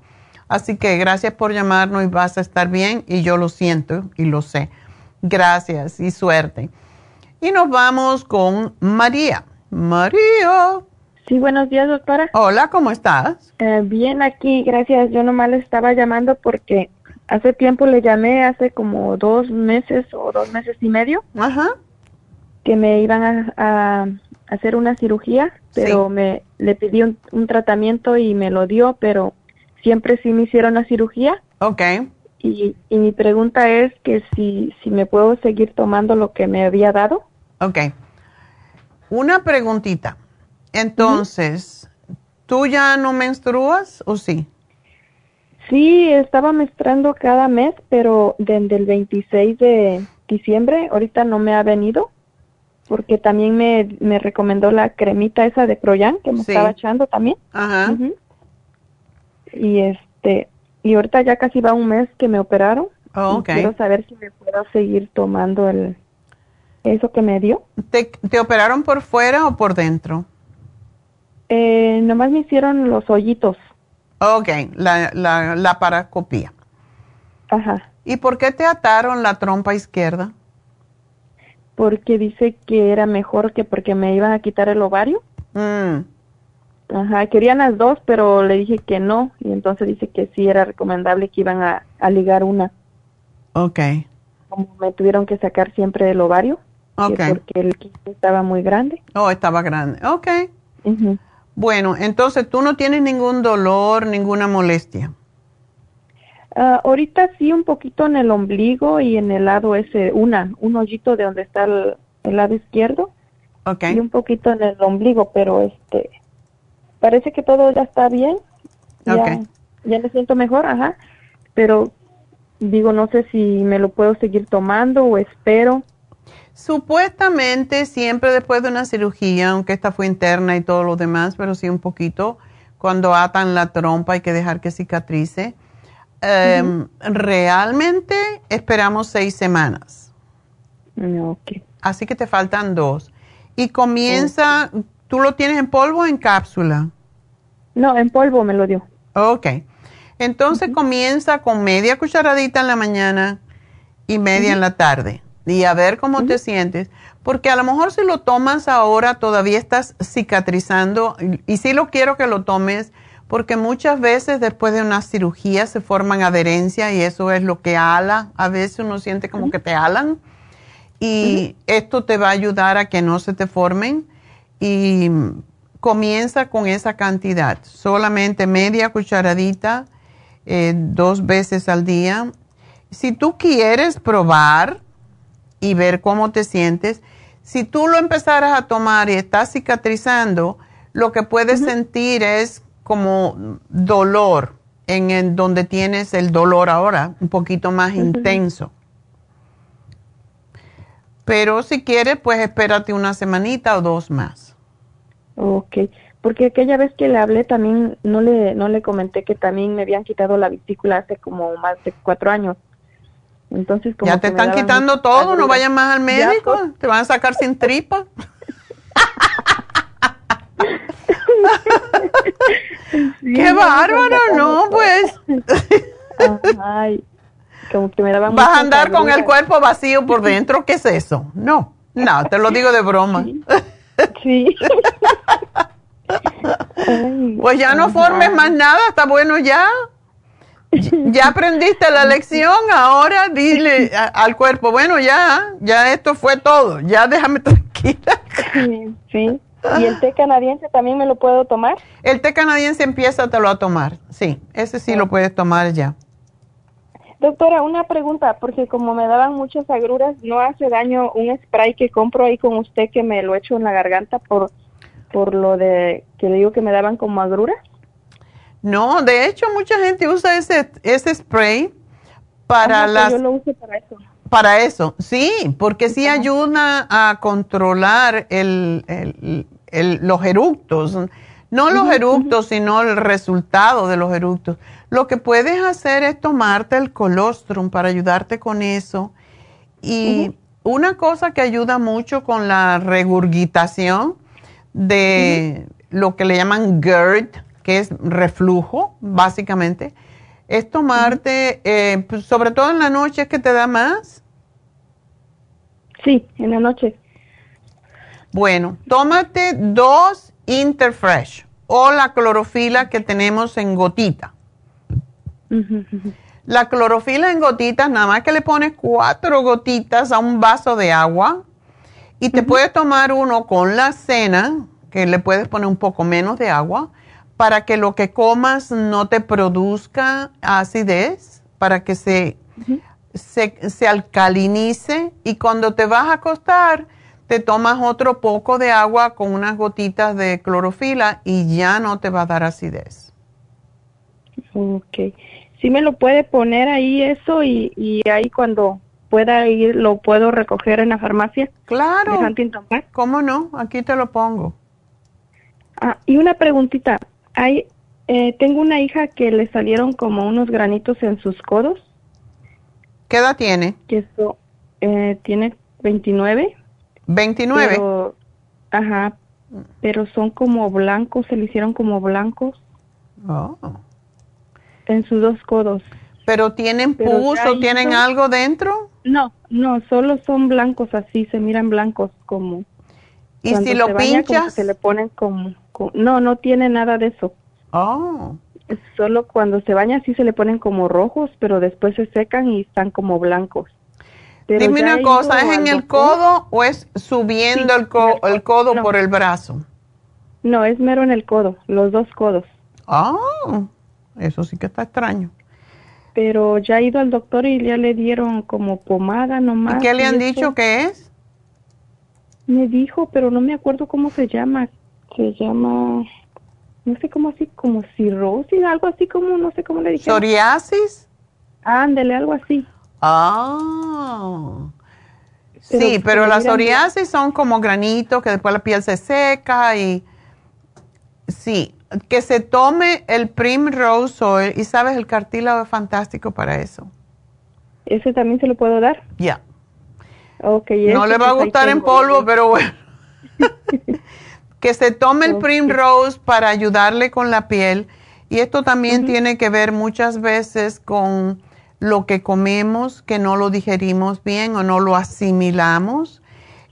[SPEAKER 3] Así que gracias por llamarnos y vas a estar bien y yo lo siento y lo sé. Gracias y suerte. Y nos vamos con María. María.
[SPEAKER 10] Sí, buenos días, doctora.
[SPEAKER 3] Hola, ¿cómo estás?
[SPEAKER 10] Eh, bien, aquí, gracias. Yo nomás le estaba llamando porque hace tiempo le llamé, hace como dos meses o dos meses y medio,
[SPEAKER 3] Ajá.
[SPEAKER 10] que me iban a, a hacer una cirugía, pero me le pedí un, un tratamiento y me lo dio, pero siempre sí me hicieron la cirugía.
[SPEAKER 3] Ok.
[SPEAKER 10] Y, y mi pregunta es que si, si me puedo seguir tomando lo que me había dado.
[SPEAKER 3] Ok. Una preguntita. Entonces, ¿tú ya no menstruas o sí?
[SPEAKER 10] Sí, estaba menstruando cada mes, pero desde el 26 de diciembre, ahorita no me ha venido, porque también me, me recomendó la cremita esa de Proyan que me
[SPEAKER 3] Sí.
[SPEAKER 10] estaba echando también.
[SPEAKER 3] Ajá.
[SPEAKER 10] Y este, y ahorita ya casi va un mes que me operaron.
[SPEAKER 3] Oh,
[SPEAKER 10] y
[SPEAKER 3] ok.
[SPEAKER 10] Quiero saber si me puedo seguir tomando el eso que me dio.
[SPEAKER 3] ¿Te, te operaron por fuera o por dentro?
[SPEAKER 10] Eh, nomás me hicieron los hoyitos.
[SPEAKER 3] Ok, la, la, la paracopía.
[SPEAKER 10] Ajá.
[SPEAKER 3] ¿Y por qué te ataron la trompa izquierda?
[SPEAKER 10] Porque dice que era mejor que porque me iban a quitar el ovario.
[SPEAKER 3] Mm,
[SPEAKER 10] Ajá, querían las dos, pero le dije que no, y entonces dice que sí era recomendable que iban a, a ligar una.
[SPEAKER 3] ok,
[SPEAKER 10] Como me tuvieron que sacar siempre el ovario,
[SPEAKER 3] ok.
[SPEAKER 10] porque el quiste estaba muy grande.
[SPEAKER 3] Oh, estaba grande. Ok. Bueno, entonces tú no tienes ningún dolor, ninguna molestia.
[SPEAKER 10] Ah, ahorita sí un poquito en el ombligo y en el lado ese, una, un hoyito de donde está el, el lado izquierdo
[SPEAKER 3] Ok.
[SPEAKER 10] y un poquito en el ombligo, pero este, parece que todo ya está bien. Ya,
[SPEAKER 3] Ok.
[SPEAKER 10] ya me siento mejor, ajá, pero digo, no sé si me lo puedo seguir tomando o espero.
[SPEAKER 3] Supuestamente siempre después de una cirugía, aunque esta fue interna y todo lo demás, pero sí un poquito, cuando atan la trompa hay que dejar que cicatrice. Em, Realmente esperamos seis semanas,
[SPEAKER 10] No, ok.
[SPEAKER 3] así que te faltan dos. Y comienza, ¿tú lo tienes en polvo o en cápsula?
[SPEAKER 10] No, en polvo me lo dio.
[SPEAKER 3] Ok. Entonces comienza con media cucharadita en la mañana y media en la tarde. y a ver cómo te sientes, porque a lo mejor si lo tomas ahora todavía estás cicatrizando y sí lo quiero que lo tomes porque muchas veces después de una cirugía se forman adherencias y eso es lo que ala, a veces uno siente como que te alan y esto te va a ayudar a que no se te formen y comienza con esa cantidad, solamente media cucharadita eh, dos veces al día. Si tú quieres probar y ver cómo te sientes, si tú lo empezaras a tomar y estás cicatrizando, lo que puedes sentir es como dolor en, donde tienes el dolor ahora, un poquito más intenso. Pero si quieres, pues espérate una semanita o dos más.
[SPEAKER 10] Ok, porque aquella vez que le hablé también no le, no le comenté que también me habían quitado la vesícula hace como más de cuatro años. Entonces, como
[SPEAKER 3] ya te están quitando todo, no vayas más al médico, pues. te van a sacar sin tripa. Qué bárbaro, no, pues.
[SPEAKER 10] Ay, como que me daban
[SPEAKER 3] Vas a andar con el cuerpo vacío por dentro, ¿qué es eso? No, no, te lo digo de broma.
[SPEAKER 10] Sí.
[SPEAKER 3] pues ya no formes más nada, está bueno ya. Ya aprendiste la lección, ahora dile al cuerpo, bueno, ya, ya esto fue todo, ya déjame tranquila.
[SPEAKER 10] Sí, ¿Y el té canadiense también me lo puedo tomar?
[SPEAKER 3] El té canadiense empieza te lo a tomar, sí, ese sí lo puedes tomar ya.
[SPEAKER 10] Doctora, una pregunta, porque como me daban muchas agruras, ¿no hace daño un spray que compro ahí con usted que me lo echo en la garganta por, por lo de que le digo que me daban como agruras?
[SPEAKER 3] No, de hecho mucha gente usa ese, ese spray para las...
[SPEAKER 10] Yo lo uso para eso.
[SPEAKER 3] Para eso, sí, porque sí ayuda a controlar el, el, el, los eructos. No los eructos, sino el resultado de los eructos. Lo que puedes hacer es tomarte el colostrum para ayudarte con eso. Y una cosa que ayuda mucho con la regurgitación de lo que le llaman GERD, que es reflujo, básicamente, es tomarte, eh, pues, sobre todo en la noche, ¿es que te da más?
[SPEAKER 10] Sí, en la noche.
[SPEAKER 3] Bueno, tómate dos Interfresh o la clorofila que tenemos en gotita. La clorofila en gotitas, nada más que le pones cuatro gotitas a un vaso de agua y te puedes tomar uno con la cena, que le puedes poner un poco menos de agua, para que lo que comas no te produzca acidez, para que se, se, se alcalinice y cuando te vas a acostar te tomas otro poco de agua con unas gotitas de clorofila y ya no te va a dar acidez.
[SPEAKER 10] Ok. ¿Sí me lo puede poner ahí eso y, y ahí cuando pueda ir lo puedo recoger en la farmacia?
[SPEAKER 3] Claro. ¿Cómo no? Aquí te lo pongo.
[SPEAKER 10] Ah, y una preguntita. Hay, eh, tengo una hija que le salieron como unos granitos en sus codos.
[SPEAKER 3] ¿Qué edad tiene?
[SPEAKER 10] Que eh, tiene 29.
[SPEAKER 3] 29.
[SPEAKER 10] Pero, ajá, pero son como blancos, se le hicieron como blancos.
[SPEAKER 3] Oh.
[SPEAKER 10] En sus dos codos.
[SPEAKER 3] ¿Pero tienen pus o tienen algo dentro?
[SPEAKER 10] No, no, solo son blancos así, se miran blancos como...
[SPEAKER 3] ¿Y si lo pinchas?
[SPEAKER 10] se le ponen como, No, no tiene nada de eso.
[SPEAKER 3] Oh.
[SPEAKER 10] Solo cuando se baña así se le ponen como rojos, pero después se secan y están como blancos.
[SPEAKER 3] Dime una cosa, ¿es en el codo o es subiendo el, codo por el brazo?
[SPEAKER 10] No, es mero en el codo, los dos codos.
[SPEAKER 3] Ah, eso sí que está extraño.
[SPEAKER 10] Pero ya ha ido al doctor y ya le dieron como pomada nomás.
[SPEAKER 3] ¿Y qué le han dicho que es?
[SPEAKER 10] Me dijo, pero no me acuerdo cómo se llama. Se llama, no sé cómo así, como cirrosis, algo así como, no sé cómo le dijeron.
[SPEAKER 3] ¿Psoriasis?
[SPEAKER 10] Ándele, algo así.
[SPEAKER 3] Ah. sí, pero las psoriasis son como granitos que después la piel se seca y sí, que se tome el Primrose Oil y sabes, el cartílago es fantástico para eso.
[SPEAKER 10] ¿Ese también se lo puedo dar?
[SPEAKER 3] Ya.
[SPEAKER 10] Okay,
[SPEAKER 3] no le va a gustar en polvo, pero bueno. que se tome el Primrose para ayudarle con la piel. Y esto también tiene que ver muchas veces con lo que comemos, que no lo digerimos bien o no lo asimilamos.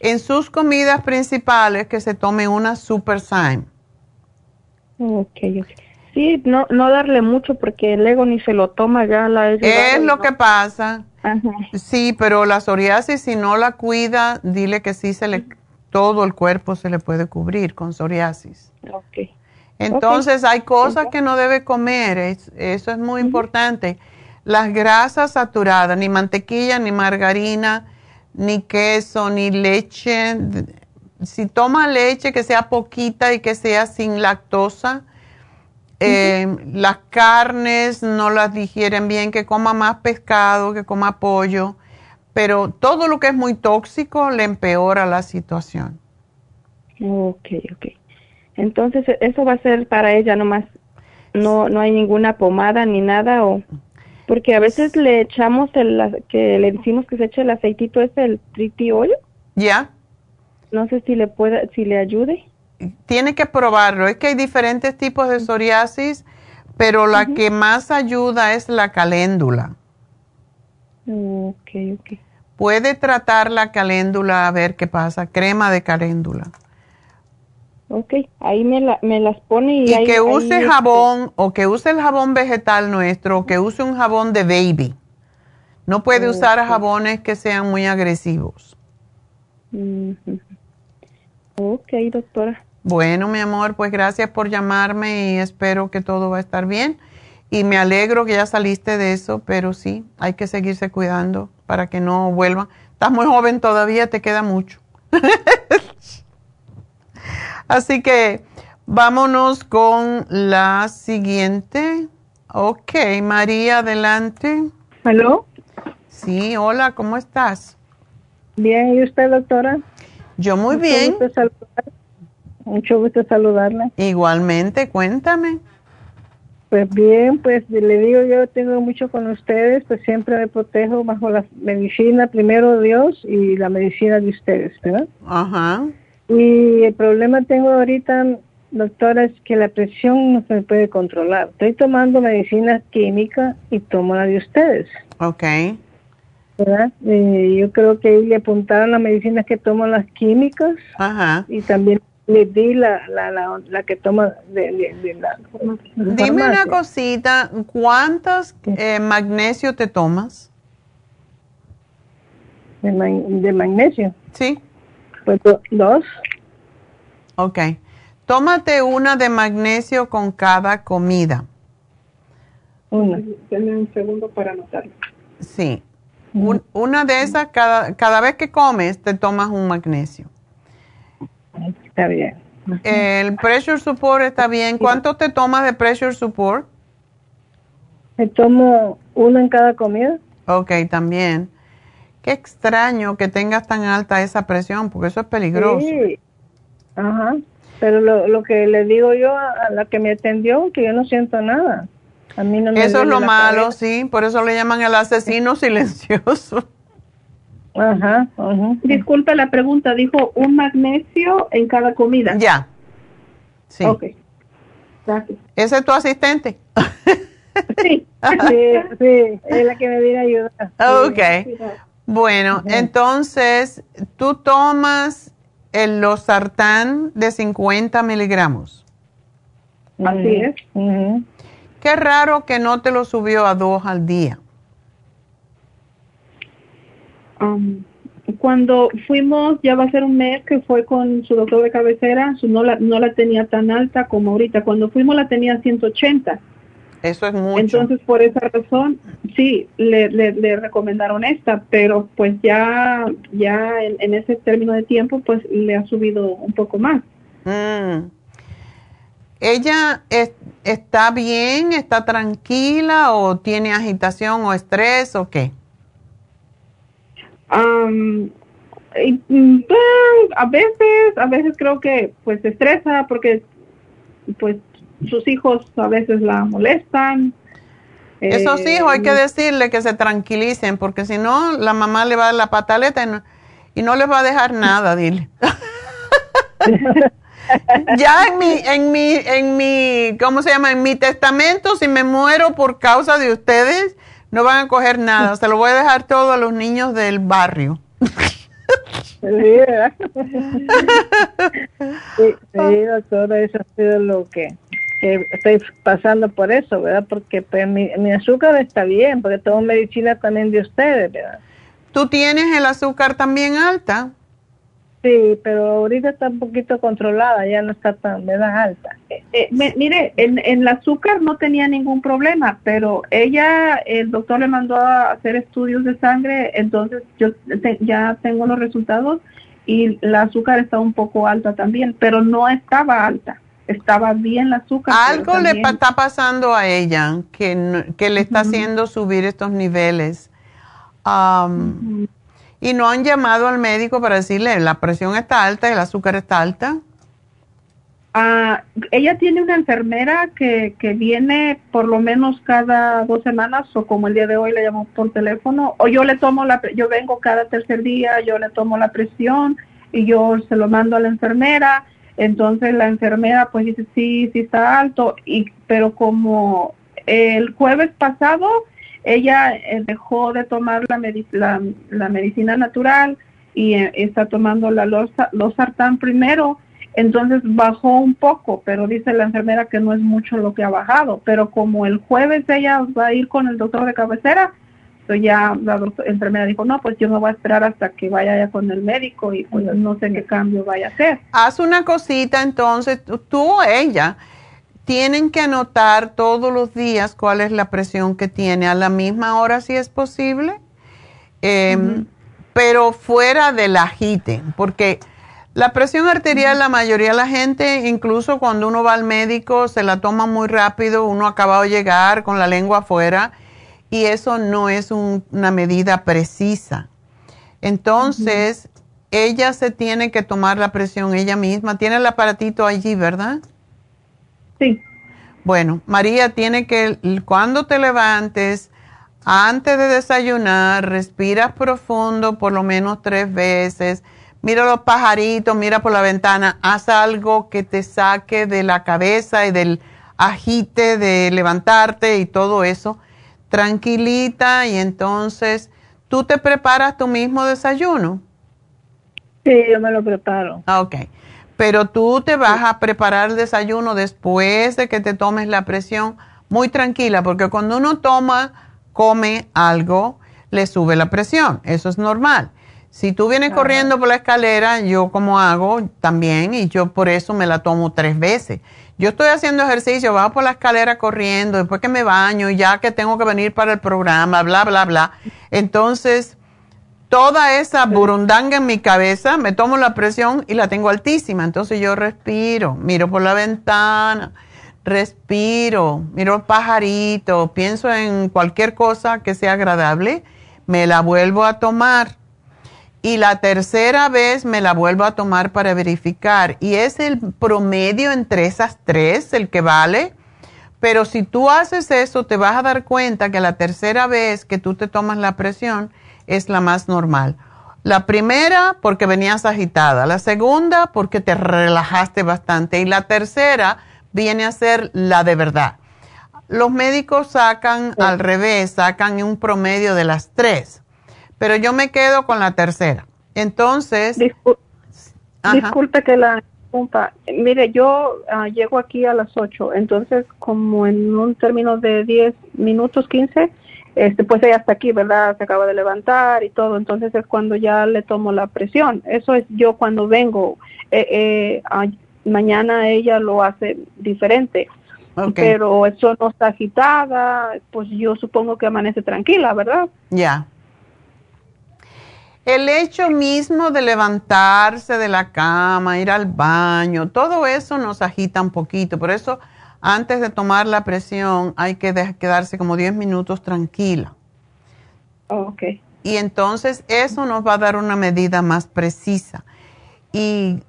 [SPEAKER 3] En sus comidas principales, que se tome una Super Syme.
[SPEAKER 10] Ok, ok. Sí, no, no darle mucho porque el ego ni se lo toma ya. La
[SPEAKER 3] es lo que pasa. Sí, pero la psoriasis, si no la cuida, dile que sí se le, todo el cuerpo se le puede cubrir con psoriasis. Entonces hay cosas que no debe comer, eso es muy importante. Las grasas saturadas, ni mantequilla, ni margarina, ni queso, ni leche. Si toma leche, que sea poquita y que sea sin lactosa. Eh, las carnes no las digieren bien, que coma más pescado, que coma pollo. Pero todo lo que es muy tóxico le empeora la situación.
[SPEAKER 10] Ok, ok. Entonces, eso va a ser para ella nomás. No, no hay ninguna pomada ni nada o porque a veces le echamos el que le decimos que se eche el aceitito ese el tritiolio.
[SPEAKER 3] Ya.
[SPEAKER 10] No sé si le pueda si le ayude.
[SPEAKER 3] Tiene que probarlo. Es que hay diferentes tipos de psoriasis, pero la que más ayuda es la caléndula.
[SPEAKER 10] Ok, ok.
[SPEAKER 3] Puede tratar la caléndula a ver qué pasa. Crema de caléndula.
[SPEAKER 10] Ok, ahí me, me las pone y...
[SPEAKER 3] Y que use este jabón o que use el jabón vegetal nuestro o que use un jabón de baby. No puede usar jabones que sean muy agresivos.
[SPEAKER 10] Ok, doctora.
[SPEAKER 3] Bueno, mi amor, pues gracias por llamarme y espero que todo va a estar bien. Y me alegro que ya saliste de eso, pero sí, hay que seguirse cuidando para que no vuelvan. Estás muy joven todavía, te queda mucho. Así que vámonos con la siguiente. Ok, María, adelante.
[SPEAKER 11] ¿Aló?
[SPEAKER 3] Sí, hola, ¿cómo estás?
[SPEAKER 11] Bien, ¿y usted, doctora?
[SPEAKER 3] Yo muy bien.
[SPEAKER 11] Mucho gusto saludarla.
[SPEAKER 3] Igualmente, cuéntame.
[SPEAKER 11] Pues bien, pues le digo, yo tengo mucho con ustedes, pues siempre me protejo bajo la medicina, primero Dios y la medicina de ustedes, ¿verdad?
[SPEAKER 3] Ajá.
[SPEAKER 11] Y el problema tengo ahorita, doctora, es que la presión no se puede controlar. Estoy tomando medicina química y tomo la de ustedes.
[SPEAKER 3] Ok.
[SPEAKER 11] ¿Verdad? Eh, yo creo que ahí le apuntaron las medicinas que toman las químicas.
[SPEAKER 3] Ajá.
[SPEAKER 11] Y también le di la, la, la, que toma de, la...
[SPEAKER 3] Dime una cosita, ¿cuántos eh, magnesio te tomas?
[SPEAKER 11] De, de magnesio.
[SPEAKER 3] Sí.
[SPEAKER 11] Pues dos.
[SPEAKER 3] Ok. Tómate una de magnesio con cada comida.
[SPEAKER 11] Una. Dame un segundo para anotarlo.
[SPEAKER 3] Sí. una de esas, cada, cada vez que comes, te tomas un magnesio.
[SPEAKER 11] Está bien.
[SPEAKER 3] El pressure support está bien. ¿Cuánto te tomas de pressure support?
[SPEAKER 11] Me tomo uno en cada comida.
[SPEAKER 3] Ok, también. Qué extraño que tengas tan alta esa presión, porque eso es peligroso.
[SPEAKER 11] Sí. Ajá. Pero lo, lo que le digo yo a, la que me atendió, que yo no siento nada. A mí no me
[SPEAKER 3] Eso es lo malo, sí. Por eso le llaman el asesino silencioso.
[SPEAKER 11] Ajá, ajá. Disculpe la pregunta, dijo un magnesio en cada comida.
[SPEAKER 3] Ya. Sí.
[SPEAKER 11] Ok. Gracias.
[SPEAKER 3] ¿Ese es tu asistente?
[SPEAKER 11] sí, sí, sí, es la que me viene a ayudar.
[SPEAKER 3] Ok. Bueno, entonces tú tomas el losartán de 50 miligramos.
[SPEAKER 11] Así es.
[SPEAKER 3] Qué raro que no te lo subió a dos al día.
[SPEAKER 11] Um, cuando fuimos, ya va a ser un mes que fue con su doctor de cabecera, su no la, no la tenía tan alta como ahorita. Cuando fuimos la tenía 180.
[SPEAKER 3] Eso es mucho.
[SPEAKER 11] Entonces, por esa razón, sí, le, le, recomendaron esta, pero pues ya, ya en, ese término de tiempo, pues le ha subido un poco más.
[SPEAKER 3] Mm. ¿Ella está bien, está tranquila o tiene agitación o estrés o qué?
[SPEAKER 11] Mm, a veces, a veces creo que pues se estresa porque pues sus hijos a veces la molestan.
[SPEAKER 3] Esos eh, hijos hay que decirle que se tranquilicen, porque si no, la mamá le va a dar la pataleta y no, y no les va a dejar nada, dile. ya en mi, en mi, en mi, ¿cómo se llama? En mi testamento, si me muero por causa de ustedes, No van a coger nada, se lo voy a dejar todo a los niños del barrio.
[SPEAKER 12] Sí, ¿verdad? sí, sí, doctora, eso ha sido lo que, que estoy pasando por eso, ¿verdad? Porque pues, mi, mi azúcar está bien, porque tomo medicina también de ustedes, ¿verdad?
[SPEAKER 3] ¿Tú tienes el azúcar también alta?
[SPEAKER 12] Sí, pero ahorita está un poquito controlada, ya no está tan. Alta.
[SPEAKER 11] Eh, me- mire, en, en el azúcar no tenía ningún problema, pero ella, el doctor le mandó a hacer estudios de sangre, entonces yo te- ya tengo los resultados y la azúcar está un poco alta también, pero no estaba alta, estaba bien la azúcar.
[SPEAKER 3] Algo le pa- está pasando a ella que, que le está haciendo subir estos niveles. Am, Y no han llamado al médico para decirle la presión está alta, el azúcar está alta.
[SPEAKER 11] Ah, ella tiene una enfermera que, que viene por lo menos cada dos semanas o como el día de hoy le llamó por teléfono o yo le tomo la yo vengo cada tercer día yo le tomo la presión y yo se lo mando a la enfermera entonces la enfermera pues dice sí sí está alto y pero como el jueves pasado ella eh, dejó de tomar la, medi- la, la medicina natural y eh, está tomando la losa- losartán primero entonces bajó un poco, pero dice la enfermera que no es mucho lo que ha bajado. Pero como el jueves ella va a ir con el doctor de cabecera, pues ya la enfermera dijo, no, pues yo me voy a esperar hasta que vaya ya con el médico y pues no sé qué cambio vaya a hacer.
[SPEAKER 3] Haz una cosita entonces, tú- tú o ella tienen que anotar todos los días cuál es la presión que tiene a la misma hora si es posible, Em, pero fuera del agite, porque la presión arterial la mayoría de la gente, incluso cuando uno va al médico, se la toma muy rápido, uno ha acabado de llegar con la lengua afuera y eso no es un- una medida precisa. Entonces, ella se tiene que tomar la presión ella misma. Tiene el aparatito allí, ¿verdad?
[SPEAKER 11] Sí.
[SPEAKER 3] Bueno, María tiene que, cuando te levantes, antes de desayunar, respiras profundo por lo menos tres veces. Mira los pajaritos, mira por la ventana, haz algo que te saque de la cabeza y del agite de levantarte y todo eso. Tranquilita y entonces tú te preparas tu mismo desayuno.
[SPEAKER 12] Sí, yo me lo preparo.
[SPEAKER 3] Ah, Ok. Pero tú te vas a preparar el desayuno después de que te tomes la presión muy tranquila, porque cuando uno toma, come algo, le sube la presión. Eso es normal. Si tú vienes corriendo por la escalera, yo como hago también, y yo por eso me la tomo tres veces. Yo estoy haciendo ejercicio, bajo por la escalera corriendo, después que me baño, ya que tengo que venir para el programa, bla, bla, bla. Entonces, toda esa burundanga en mi cabeza, me tomo la presión y la tengo altísima. Entonces yo respiro, miro por la ventana, respiro, miro el pajarito, pienso en cualquier cosa que sea agradable, me la vuelvo a tomar. Y la tercera vez me la vuelvo a tomar para verificar. Y es el promedio entre esas tres el que vale. Pero si tú haces eso, te vas a dar cuenta que la tercera vez que tú te tomas la presión es la más normal. La primera porque venías agitada, la segunda porque te relajaste bastante y la tercera viene a ser la de verdad. Los médicos sacan al revés, sacan un promedio de las tres, pero yo me quedo con la tercera. Entonces, Ajá.
[SPEAKER 11] Disculpe que la interrumpa. Mire, yo ah, llego aquí a las 8, entonces como en un término de 10 minutos, 15, este, pues ella está aquí, ¿verdad? Se acaba de levantar y todo, entonces es cuando ya le tomo la presión. Eso es yo cuando vengo. Eh, eh, mañana ella lo hace diferente.
[SPEAKER 3] Ok.
[SPEAKER 11] Pero eso no está agitada, pues yo supongo que amanece tranquila, ¿verdad?
[SPEAKER 3] Ya. El hecho mismo de levantarse de la cama, ir al baño, todo eso nos agita un poquito. Por eso, antes de tomar la presión, hay que quedarse como 10 minutos tranquila.
[SPEAKER 11] ok.
[SPEAKER 3] Y entonces eso nos va a dar una medida más precisa. Y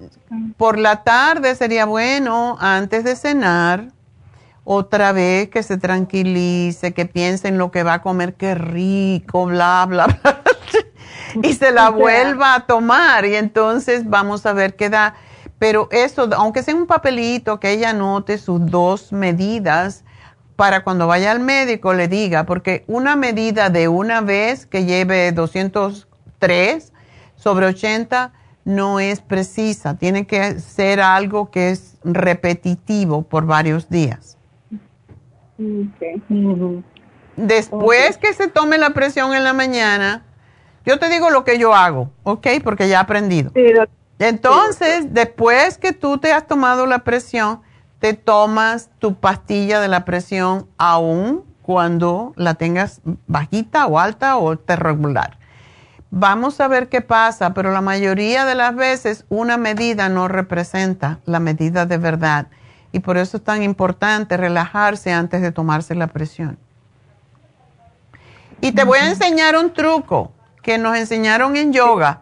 [SPEAKER 3] por la tarde sería bueno, antes de cenar, otra vez que se tranquilice, que piense en lo que va a comer, qué rico, bla, bla, bla. y se la vuelva a tomar. Y entonces vamos a ver qué da. Pero eso, aunque sea un papelito, que ella anote sus dos medidas, para cuando vaya al médico le diga, porque una medida de una vez que lleve 203 sobre 80 no es precisa, tiene que ser algo que es repetitivo por varios días. Después que se tome la presión en la mañana, yo te digo lo que yo hago, ¿ok? Porque ya he aprendido. Entonces, después que tú te has tomado la presión, te tomas tu pastilla de la presión aún cuando la tengas bajita o alta o regular. Vamos a ver qué pasa, pero la mayoría de las veces una medida no representa la medida de verdad y por eso es tan importante relajarse antes de tomarse la presión. Y te voy a enseñar un truco que nos enseñaron en yoga.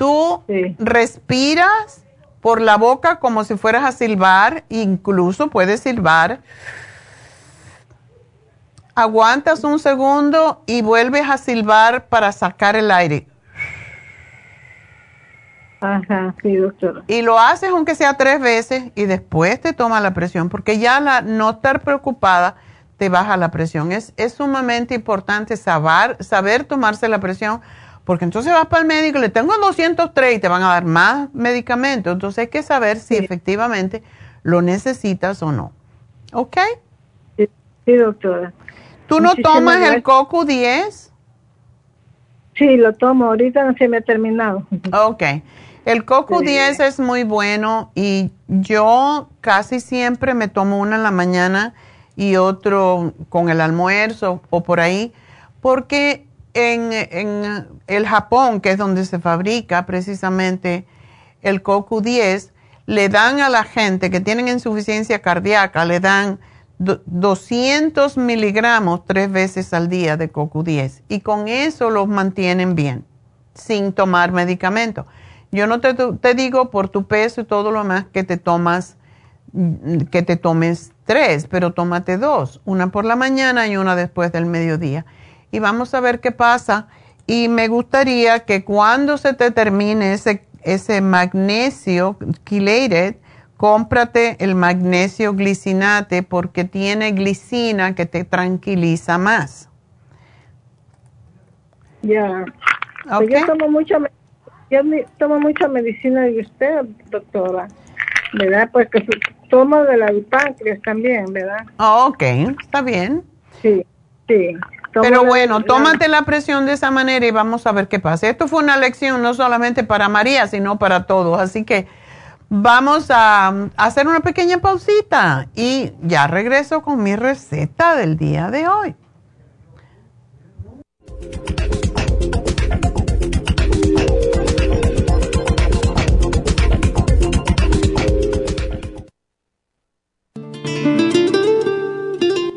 [SPEAKER 3] Tú respiras por la boca como si fueras a silbar, incluso puedes silbar. Aguantas un segundo y vuelves a silbar para sacar el aire.
[SPEAKER 12] Ajá, sí, doctora.
[SPEAKER 3] Y lo haces aunque sea tres veces y después te toma la presión, porque ya la no estar preocupada te baja la presión. Es, es sumamente importante saber, saber tomarse la presión, porque entonces vas para el médico, le tengo 203 y te van a dar más medicamentos. Entonces hay que saber si efectivamente lo necesitas o no. ¿Ok?
[SPEAKER 12] Sí, doctora.
[SPEAKER 3] ¿Tú no tomas el CoQ 10?
[SPEAKER 12] Sí, lo tomo. Ahorita no se me ha terminado.
[SPEAKER 3] Ok. El coco 10 es muy bueno y yo casi siempre me tomo una en la mañana y otro con el almuerzo o por ahí, porque en, el Japón, que es donde se fabrica precisamente el coco 10, le dan a la gente que tienen insuficiencia cardíaca, le dan 200 miligramos tres veces al día de coco 10 y con eso los mantienen bien, sin tomar medicamento. Yo no te, te, digo por tu peso y todo lo más que te tomas, que te tomes tres, pero tómate dos, una por la mañana y una después del mediodía. Y vamos a ver qué pasa. Y me gustaría que cuando se te termine ese, ese magnesio chelated, cómprate el magnesio glicinate porque tiene glicina que te tranquiliza más.
[SPEAKER 12] Ya. Pues yo tomo mucha yo tomo mucha medicina de usted, doctora, ¿verdad? Porque tomo de la páncreas también, ¿verdad?
[SPEAKER 3] Oh, ok, está bien.
[SPEAKER 12] Sí, sí.
[SPEAKER 3] Pero bueno, tómate la presión de esa manera y vamos a ver qué pasa. Esto fue una lección no solamente para María, sino para todos. Así que vamos a hacer una pequeña pausita y ya regreso con mi receta del día de hoy.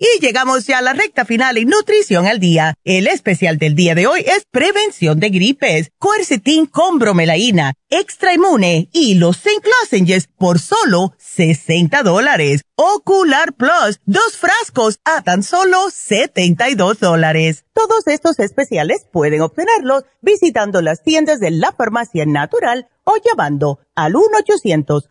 [SPEAKER 5] Y llegamos ya a la recta final en Nutrición al Día. El especial del día de hoy es prevención de gripes, cuercetín con bromelaína, extra inmune y los zinc por solo 60 dólares. Ocular Plus, dos frascos a tan solo 72 dólares. Todos estos especiales pueden obtenerlos visitando las tiendas de la farmacia natural o llamando al 1 800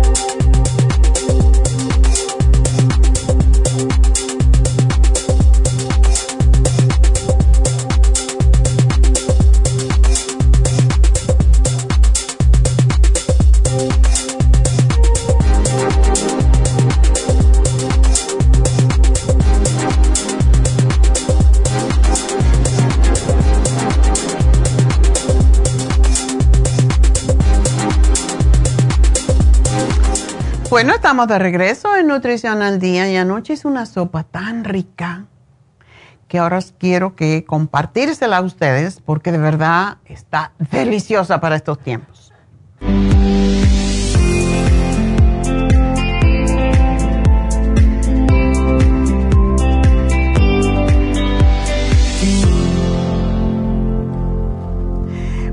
[SPEAKER 3] Bueno, estamos de regreso en Nutrición al Día y anoche hice una sopa tan rica que ahora quiero que compartírsela a ustedes porque de verdad está deliciosa para estos tiempos.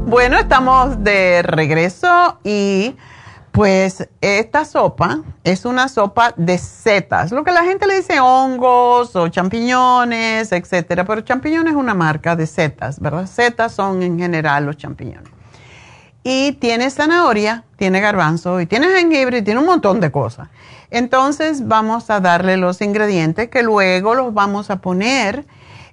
[SPEAKER 3] Bueno, estamos de regreso y pues esta sopa es una sopa de setas, lo que la gente le dice hongos o champiñones, etcétera, pero champiñones es una marca de setas, ¿verdad? Setas son en general los champiñones. Y tiene zanahoria, tiene garbanzo y tiene jengibre y tiene un montón de cosas. Entonces vamos a darle los ingredientes que luego los vamos a poner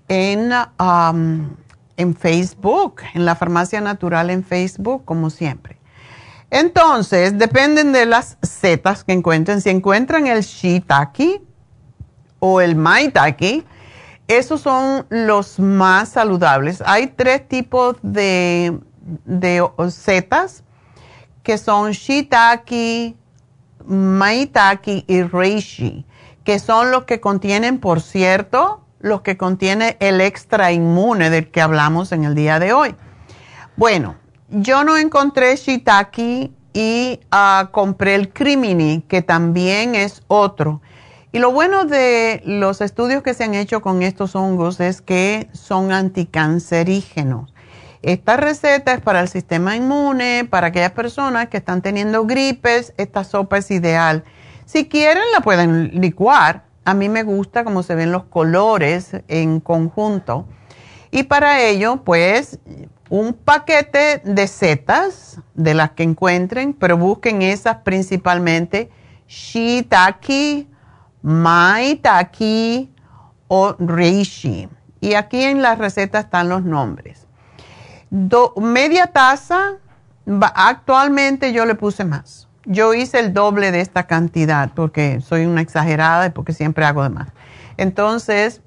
[SPEAKER 3] en, um, en Facebook, en la farmacia natural en Facebook, como siempre. Entonces, dependen de las setas que encuentren. Si encuentran el shiitake o el maitake, esos son los más saludables. Hay tres tipos de, de setas que son shiitake, maitake y reishi, que son los que contienen, por cierto, los que contiene el extra inmune del que hablamos en el día de hoy. Bueno, yo no encontré shiitake y ah, compré el crimini, que también es otro. Y lo bueno de los estudios que se han hecho con estos hongos es que son anticancerígenos. Esta receta es para el sistema inmune, para aquellas personas que están teniendo gripes, esta sopa es ideal. Si quieren la pueden licuar. A mí me gusta cómo se ven los colores en conjunto. Y para ello, pues un paquete de setas de las que encuentren, pero busquen esas principalmente shiitake, maitake o reishi. Y aquí en la receta están los nombres. media taza, actualmente yo le puse más. Yo hice el doble de esta cantidad porque soy una exagerada y porque siempre hago de más. Entonces,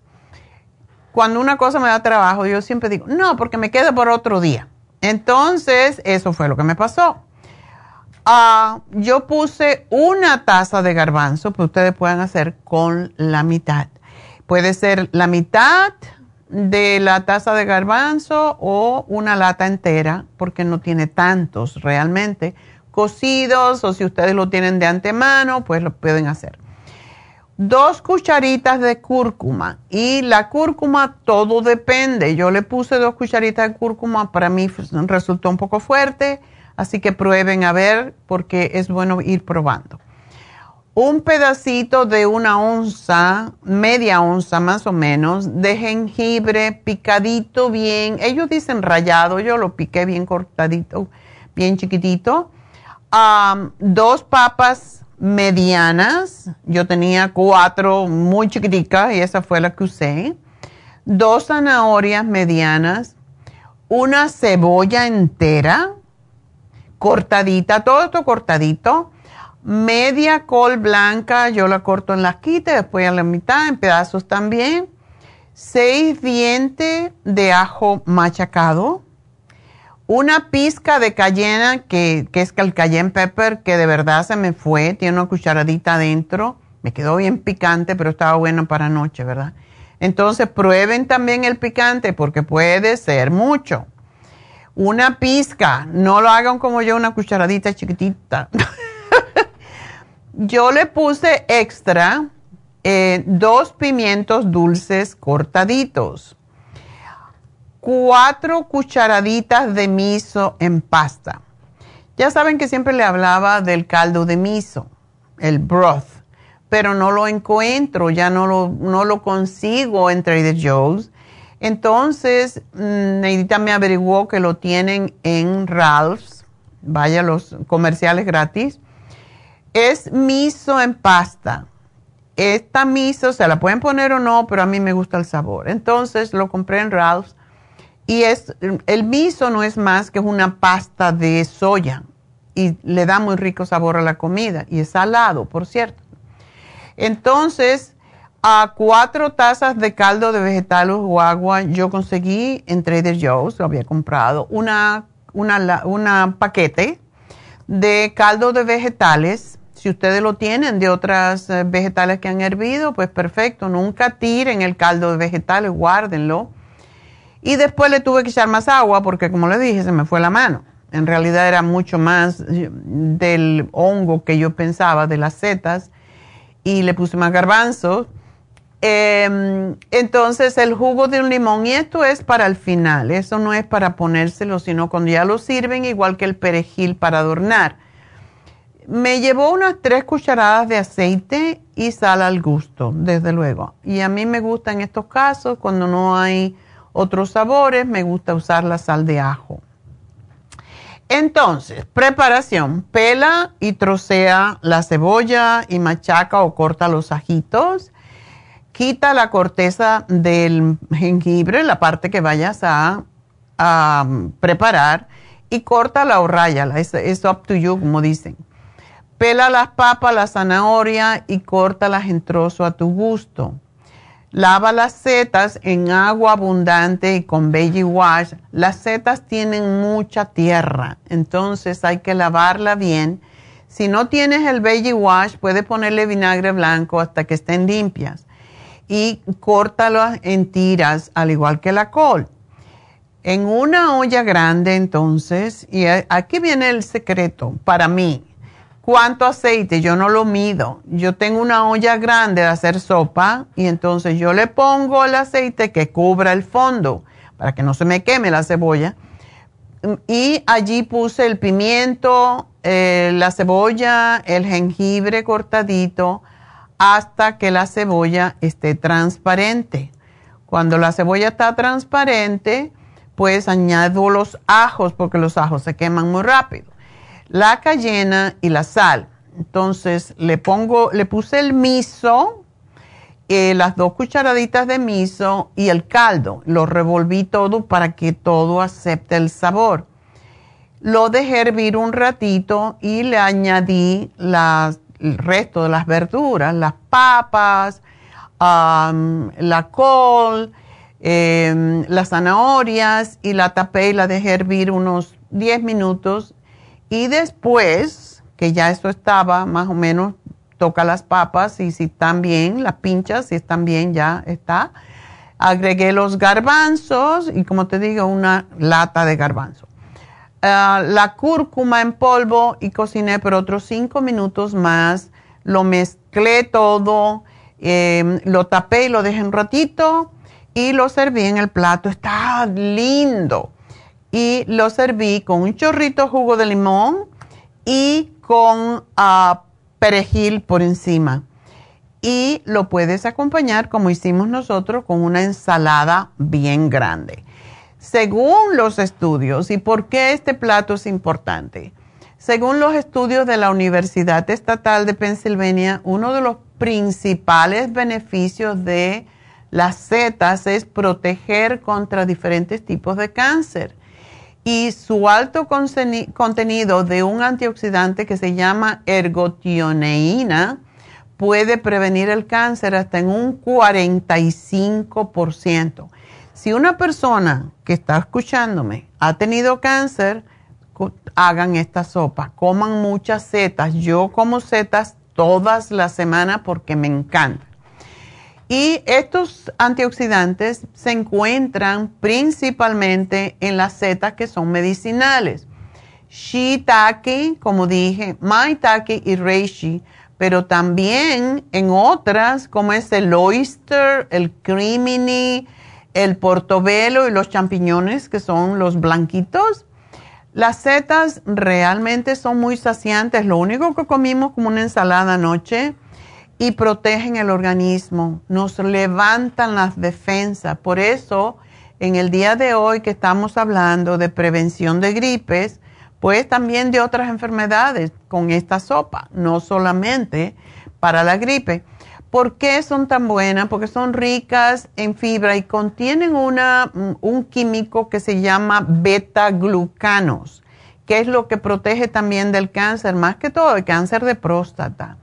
[SPEAKER 3] cuando una cosa me da trabajo, yo siempre digo, no, porque me queda por otro día. Entonces, eso fue lo que me pasó. Ah, yo puse una taza de garbanzo, que ustedes pueden hacer con la mitad. Puede ser la mitad de la taza de garbanzo o una lata entera, porque no tiene tantos realmente. Cocidos o si ustedes lo tienen de antemano, pues lo pueden hacer dos cucharitas de cúrcuma y la cúrcuma todo depende. Yo le puse dos cucharitas de cúrcuma, para mí resultó un poco fuerte, así que prueben a ver porque es bueno ir probando. Un pedacito de una onza, media onza más o menos, de jengibre picadito bien. Ellos dicen rayado, yo lo piqué bien cortadito, bien chiquitito. dos papas medianas. Yo tenía cuatro muy chiquiticas y esa fue la que usé. Dos zanahorias medianas. Una cebolla entera, cortadita, todo esto cortadito. Media col blanca, yo la corto en las quitas, después a la mitad, en pedazos también. Seis dientes de ajo machacado. Una pizca de cayena, que, es el cayenne pepper, que de verdad se me fue, tiene una cucharadita adentro, me quedó bien picante, pero estaba bueno para noche, ¿verdad? Entonces prueben también el picante porque puede ser mucho. Una pizca, no lo hagan como yo, una cucharadita chiquitita. yo le puse extra eh, dos pimientos dulces cortaditos, cuatro cucharaditas de miso en pasta. Ya saben que siempre le hablaba del caldo de miso, el broth pero no lo encuentro, ya no lo, no lo consigo en Trader Joe's. Entonces, mm, Neidita me averiguó que lo tienen en Ralph's, vaya los comerciales gratis. Es miso en pasta. Esta miso se la pueden poner o no, pero a mí me gusta el sabor. Entonces lo compré en Ralph's y es el miso no es más que una pasta de soya y le da muy rico sabor a la comida y es salado, por cierto. Entonces, a cuatro tazas de caldo de vegetales o agua yo conseguí en Trader Joe's, lo había comprado, una, una, paquete de caldo de vegetales. Si ustedes lo tienen de otras eh, vegetales que han hervido, pues perfecto. Nunca tiren el caldo de vegetales, guárdenlo. Y después le tuve que echar más agua porque, como le dije, se me fue la mano. En realidad era mucho más eh, del hongo que yo pensaba, de las setas y le puse más garbanzos. Em, entonces el jugo de un limón, y esto es para el final, eso no es para ponérselo, sino cuando ya lo sirven, igual que el perejil para adornar. Me llevó unas tres cucharadas de aceite y sal al gusto, desde luego. Y a mí me gusta en estos casos, cuando no hay otros sabores, me gusta usar la sal de ajo. Entonces, preparación. Pela y trocea la cebolla y machaca o corta los ajitos. Quita la corteza del jengibre, la parte que vayas a, preparar, y corta la o Es, es up to you, como dicen. Pela las papas, la zanahoria y córtalas en trozo a tu gusto Lava las setas en agua abundante y con Veggie Wash. Las setas tienen mucha tierra, entonces hay que lavarla bien. Si no tienes el Veggie Wash, puedes ponerle vinagre blanco hasta que estén limpias. Y córtalas en tiras, al igual que la col. En una olla grande, entonces, y aquí viene el secreto para mí cuánto aceite, yo no lo mido. Yo tengo una olla grande de hacer sopa y entonces yo le pongo el aceite que cubra el fondo para que no se me queme la cebolla. Y allí puse el pimiento, eh, la cebolla, el jengibre cortadito hasta que la cebolla esté transparente. Cuando la cebolla está transparente, pues añado los ajos porque los ajos se queman muy rápido la cayena y la sal. Entonces le pongo, le puse el miso, eh, las dos cucharaditas de miso y el caldo. Lo revolví todo para que todo acepte el sabor. Lo dejé hervir un ratito y le añadí el resto de las verduras, las papas, la col, em, las zanahorias y la tapé y la dejé hervir unos 10 minutos y después, que ya esto estaba más o menos, toca las papas y si están bien, las pinchas, si están bien, ya está. Agregué los garbanzos y como te digo, una lata de garbanzo. Ah, la cúrcuma en polvo y cociné por otros cinco minutos más. Lo mezclé todo, em, lo tapé y lo dejé un ratito y lo serví en el plato. Está lindo y lo serví con un chorrito jugo de limón y con ah, perejil por encima. Y lo puedes acompañar como hicimos nosotros con una ensalada bien grande. Según los estudios, ¿y por qué este plato es importante? Según los estudios de la Universidad Estatal de Pensilvania, uno de los principales beneficios de las setas es proteger contra diferentes tipos de cáncer y su alto contenido de un antioxidante que se llama ergotioneína puede prevenir el cáncer hasta en un 45%. Si una persona que está escuchándome ha tenido cáncer, hagan esta sopa, coman muchas setas. Yo como setas todas las semanas porque me encanta. Y estos antioxidantes se encuentran principalmente en las setas que son medicinales. Shiitake, como dije, maitake y reishi, pero también en otras como es el oyster, el crimini, el portobelo y los champiñones que son los blanquitos. Las setas realmente son muy saciantes. Lo único que comimos como una ensalada anoche y protegen el organismo, nos levantan las defensas. Por eso, en el día de hoy que estamos hablando de prevención de gripes, pues también de otras enfermedades con esta sopa, no solamente para la gripe. ¿Por qué son tan buenas? Porque son ricas en fibra y contienen una, un químico que se llama beta-glucanos, que es lo que protege también del cáncer, más que todo el cáncer de próstata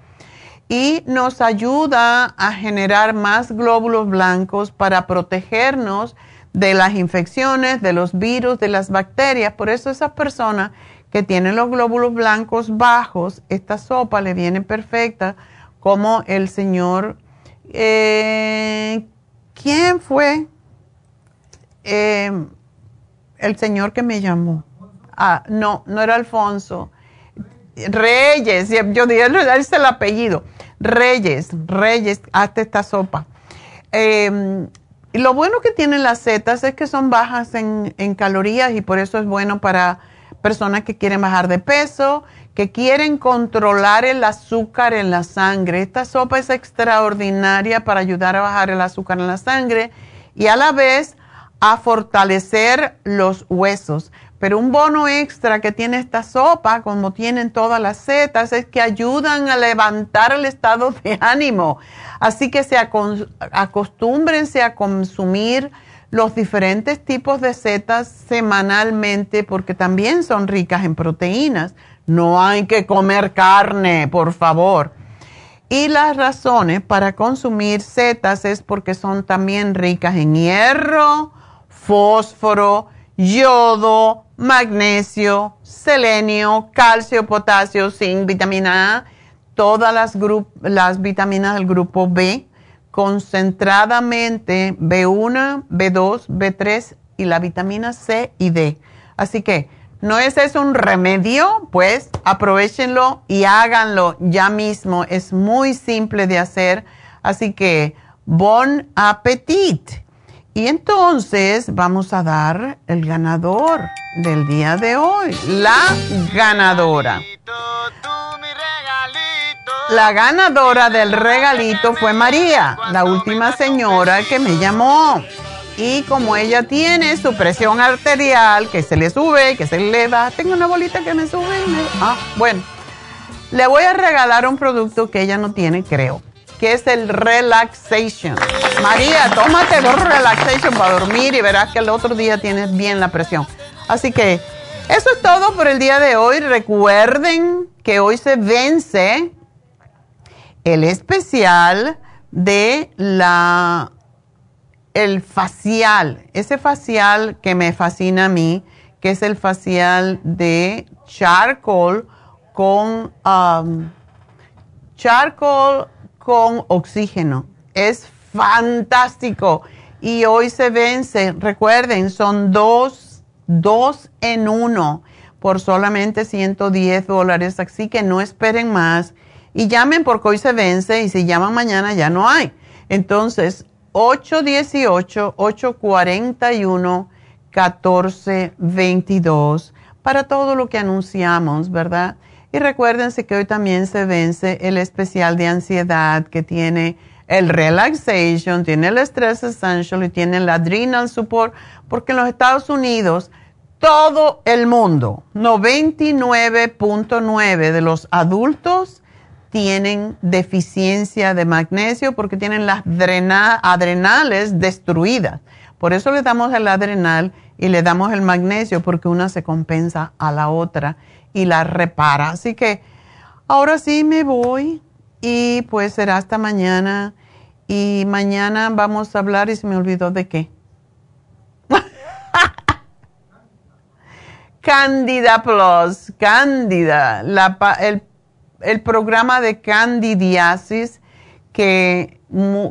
[SPEAKER 3] y nos ayuda a generar más glóbulos blancos para protegernos de las infecciones, de los virus, de las bacterias. Por eso esas personas que tienen los glóbulos blancos bajos, esta sopa le viene perfecta, como el señor, eh, ¿quién fue? Eh, el señor que me llamó. Ah, no, no era Alfonso. Reyes, yo dije, es el apellido. Reyes, Reyes, hazte esta sopa. Y lo bueno que tienen las setas es que son bajas en, calorías y por eso es bueno para personas que quieren bajar de peso, que quieren controlar el azúcar en la sangre. Esta sopa es extraordinaria para ayudar a bajar el azúcar en la sangre y a la vez a fortalecer los huesos. Pero un bono extra que tiene esta sopa, como tienen todas las setas, es que ayudan a levantar el estado de ánimo. Así que se acostúmbrense a consumir los diferentes tipos de setas semanalmente porque también son ricas en proteínas. No hay que comer carne, por favor. Y las razones para consumir setas es porque son también ricas en hierro, fósforo, yodo, magnesio, selenio, calcio, potasio, zinc, vitamina A, todas las, las vitaminas del grupo B, concentradamente B1, B2, B3 y la vitamina C y D. Así que, ¿no es eso un remedio? Pues aprovechenlo y háganlo ya mismo. Es muy simple de hacer. Así que, bon appetit. Y entonces vamos a dar el ganador del día de hoy, la ganadora. La ganadora del regalito fue María, la última señora que me llamó. Y como ella tiene su presión arterial, que se le sube, que se le va, tengo una bolita que me sube. ah, bueno, le voy a regalar un producto que ella no tiene, creo que es el relaxation. María, tómate dos relaxation para dormir y verás que el otro día tienes bien la presión. Así que eso es todo por el día de hoy. Recuerden que hoy se vence el especial de la el facial, ese facial que me fascina a mí, que es el facial de charcoal con um, charcoal con oxígeno. Es fantástico. Y hoy se vence, recuerden, son dos, dos en uno por solamente 110 dólares. Así que no esperen más. Y llamen porque hoy se vence y si llaman mañana ya no hay. Entonces, 818-841-1422 para todo lo que anunciamos, ¿verdad? Y recuérdense que hoy también se vence el especial de ansiedad que tiene el Relaxation, tiene el Stress Essential y tiene el Adrenal Support, porque en los Estados Unidos todo el mundo, 99.9 de los adultos tienen deficiencia de magnesio porque tienen las adrenales destruidas. Por eso le damos el adrenal y le damos el magnesio porque una se compensa a la otra y la repara. Así que ahora sí me voy y pues será hasta mañana. Y mañana vamos a hablar y se me olvidó de qué. Candida Plus, Candida, la, el, el, programa de candidiasis que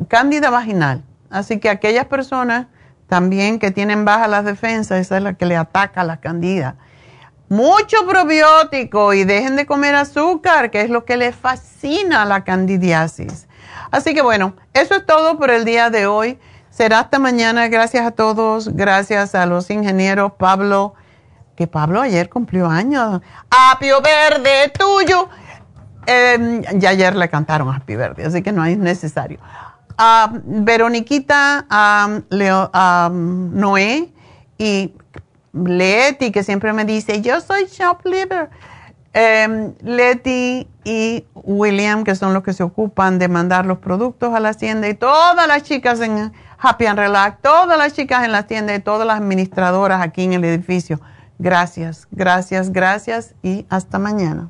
[SPEAKER 3] cándida vaginal. Así que aquellas personas también que tienen bajas las defensas, esa es la que le ataca a la candida mucho probiótico y dejen de comer azúcar, que es lo que les fascina la candidiasis. Así que bueno, eso es todo por el día de hoy. Será hasta mañana. Gracias a todos. Gracias a los ingenieros Pablo que Pablo ayer cumplió años. Apio Verde tuyo. Eh, y ayer le cantaron Happy Verde, así que no es necesario. A Veroniquita, a, Leo, Noé y Leti, que siempre me dice, yo soy shop liver. Em, Leti y William, que son los que se ocupan de mandar los productos a la hacienda, y todas las chicas en Happy and Relax, todas las chicas en la tienda y todas las administradoras aquí en el edificio Gracias, gracias, gracias y hasta mañana.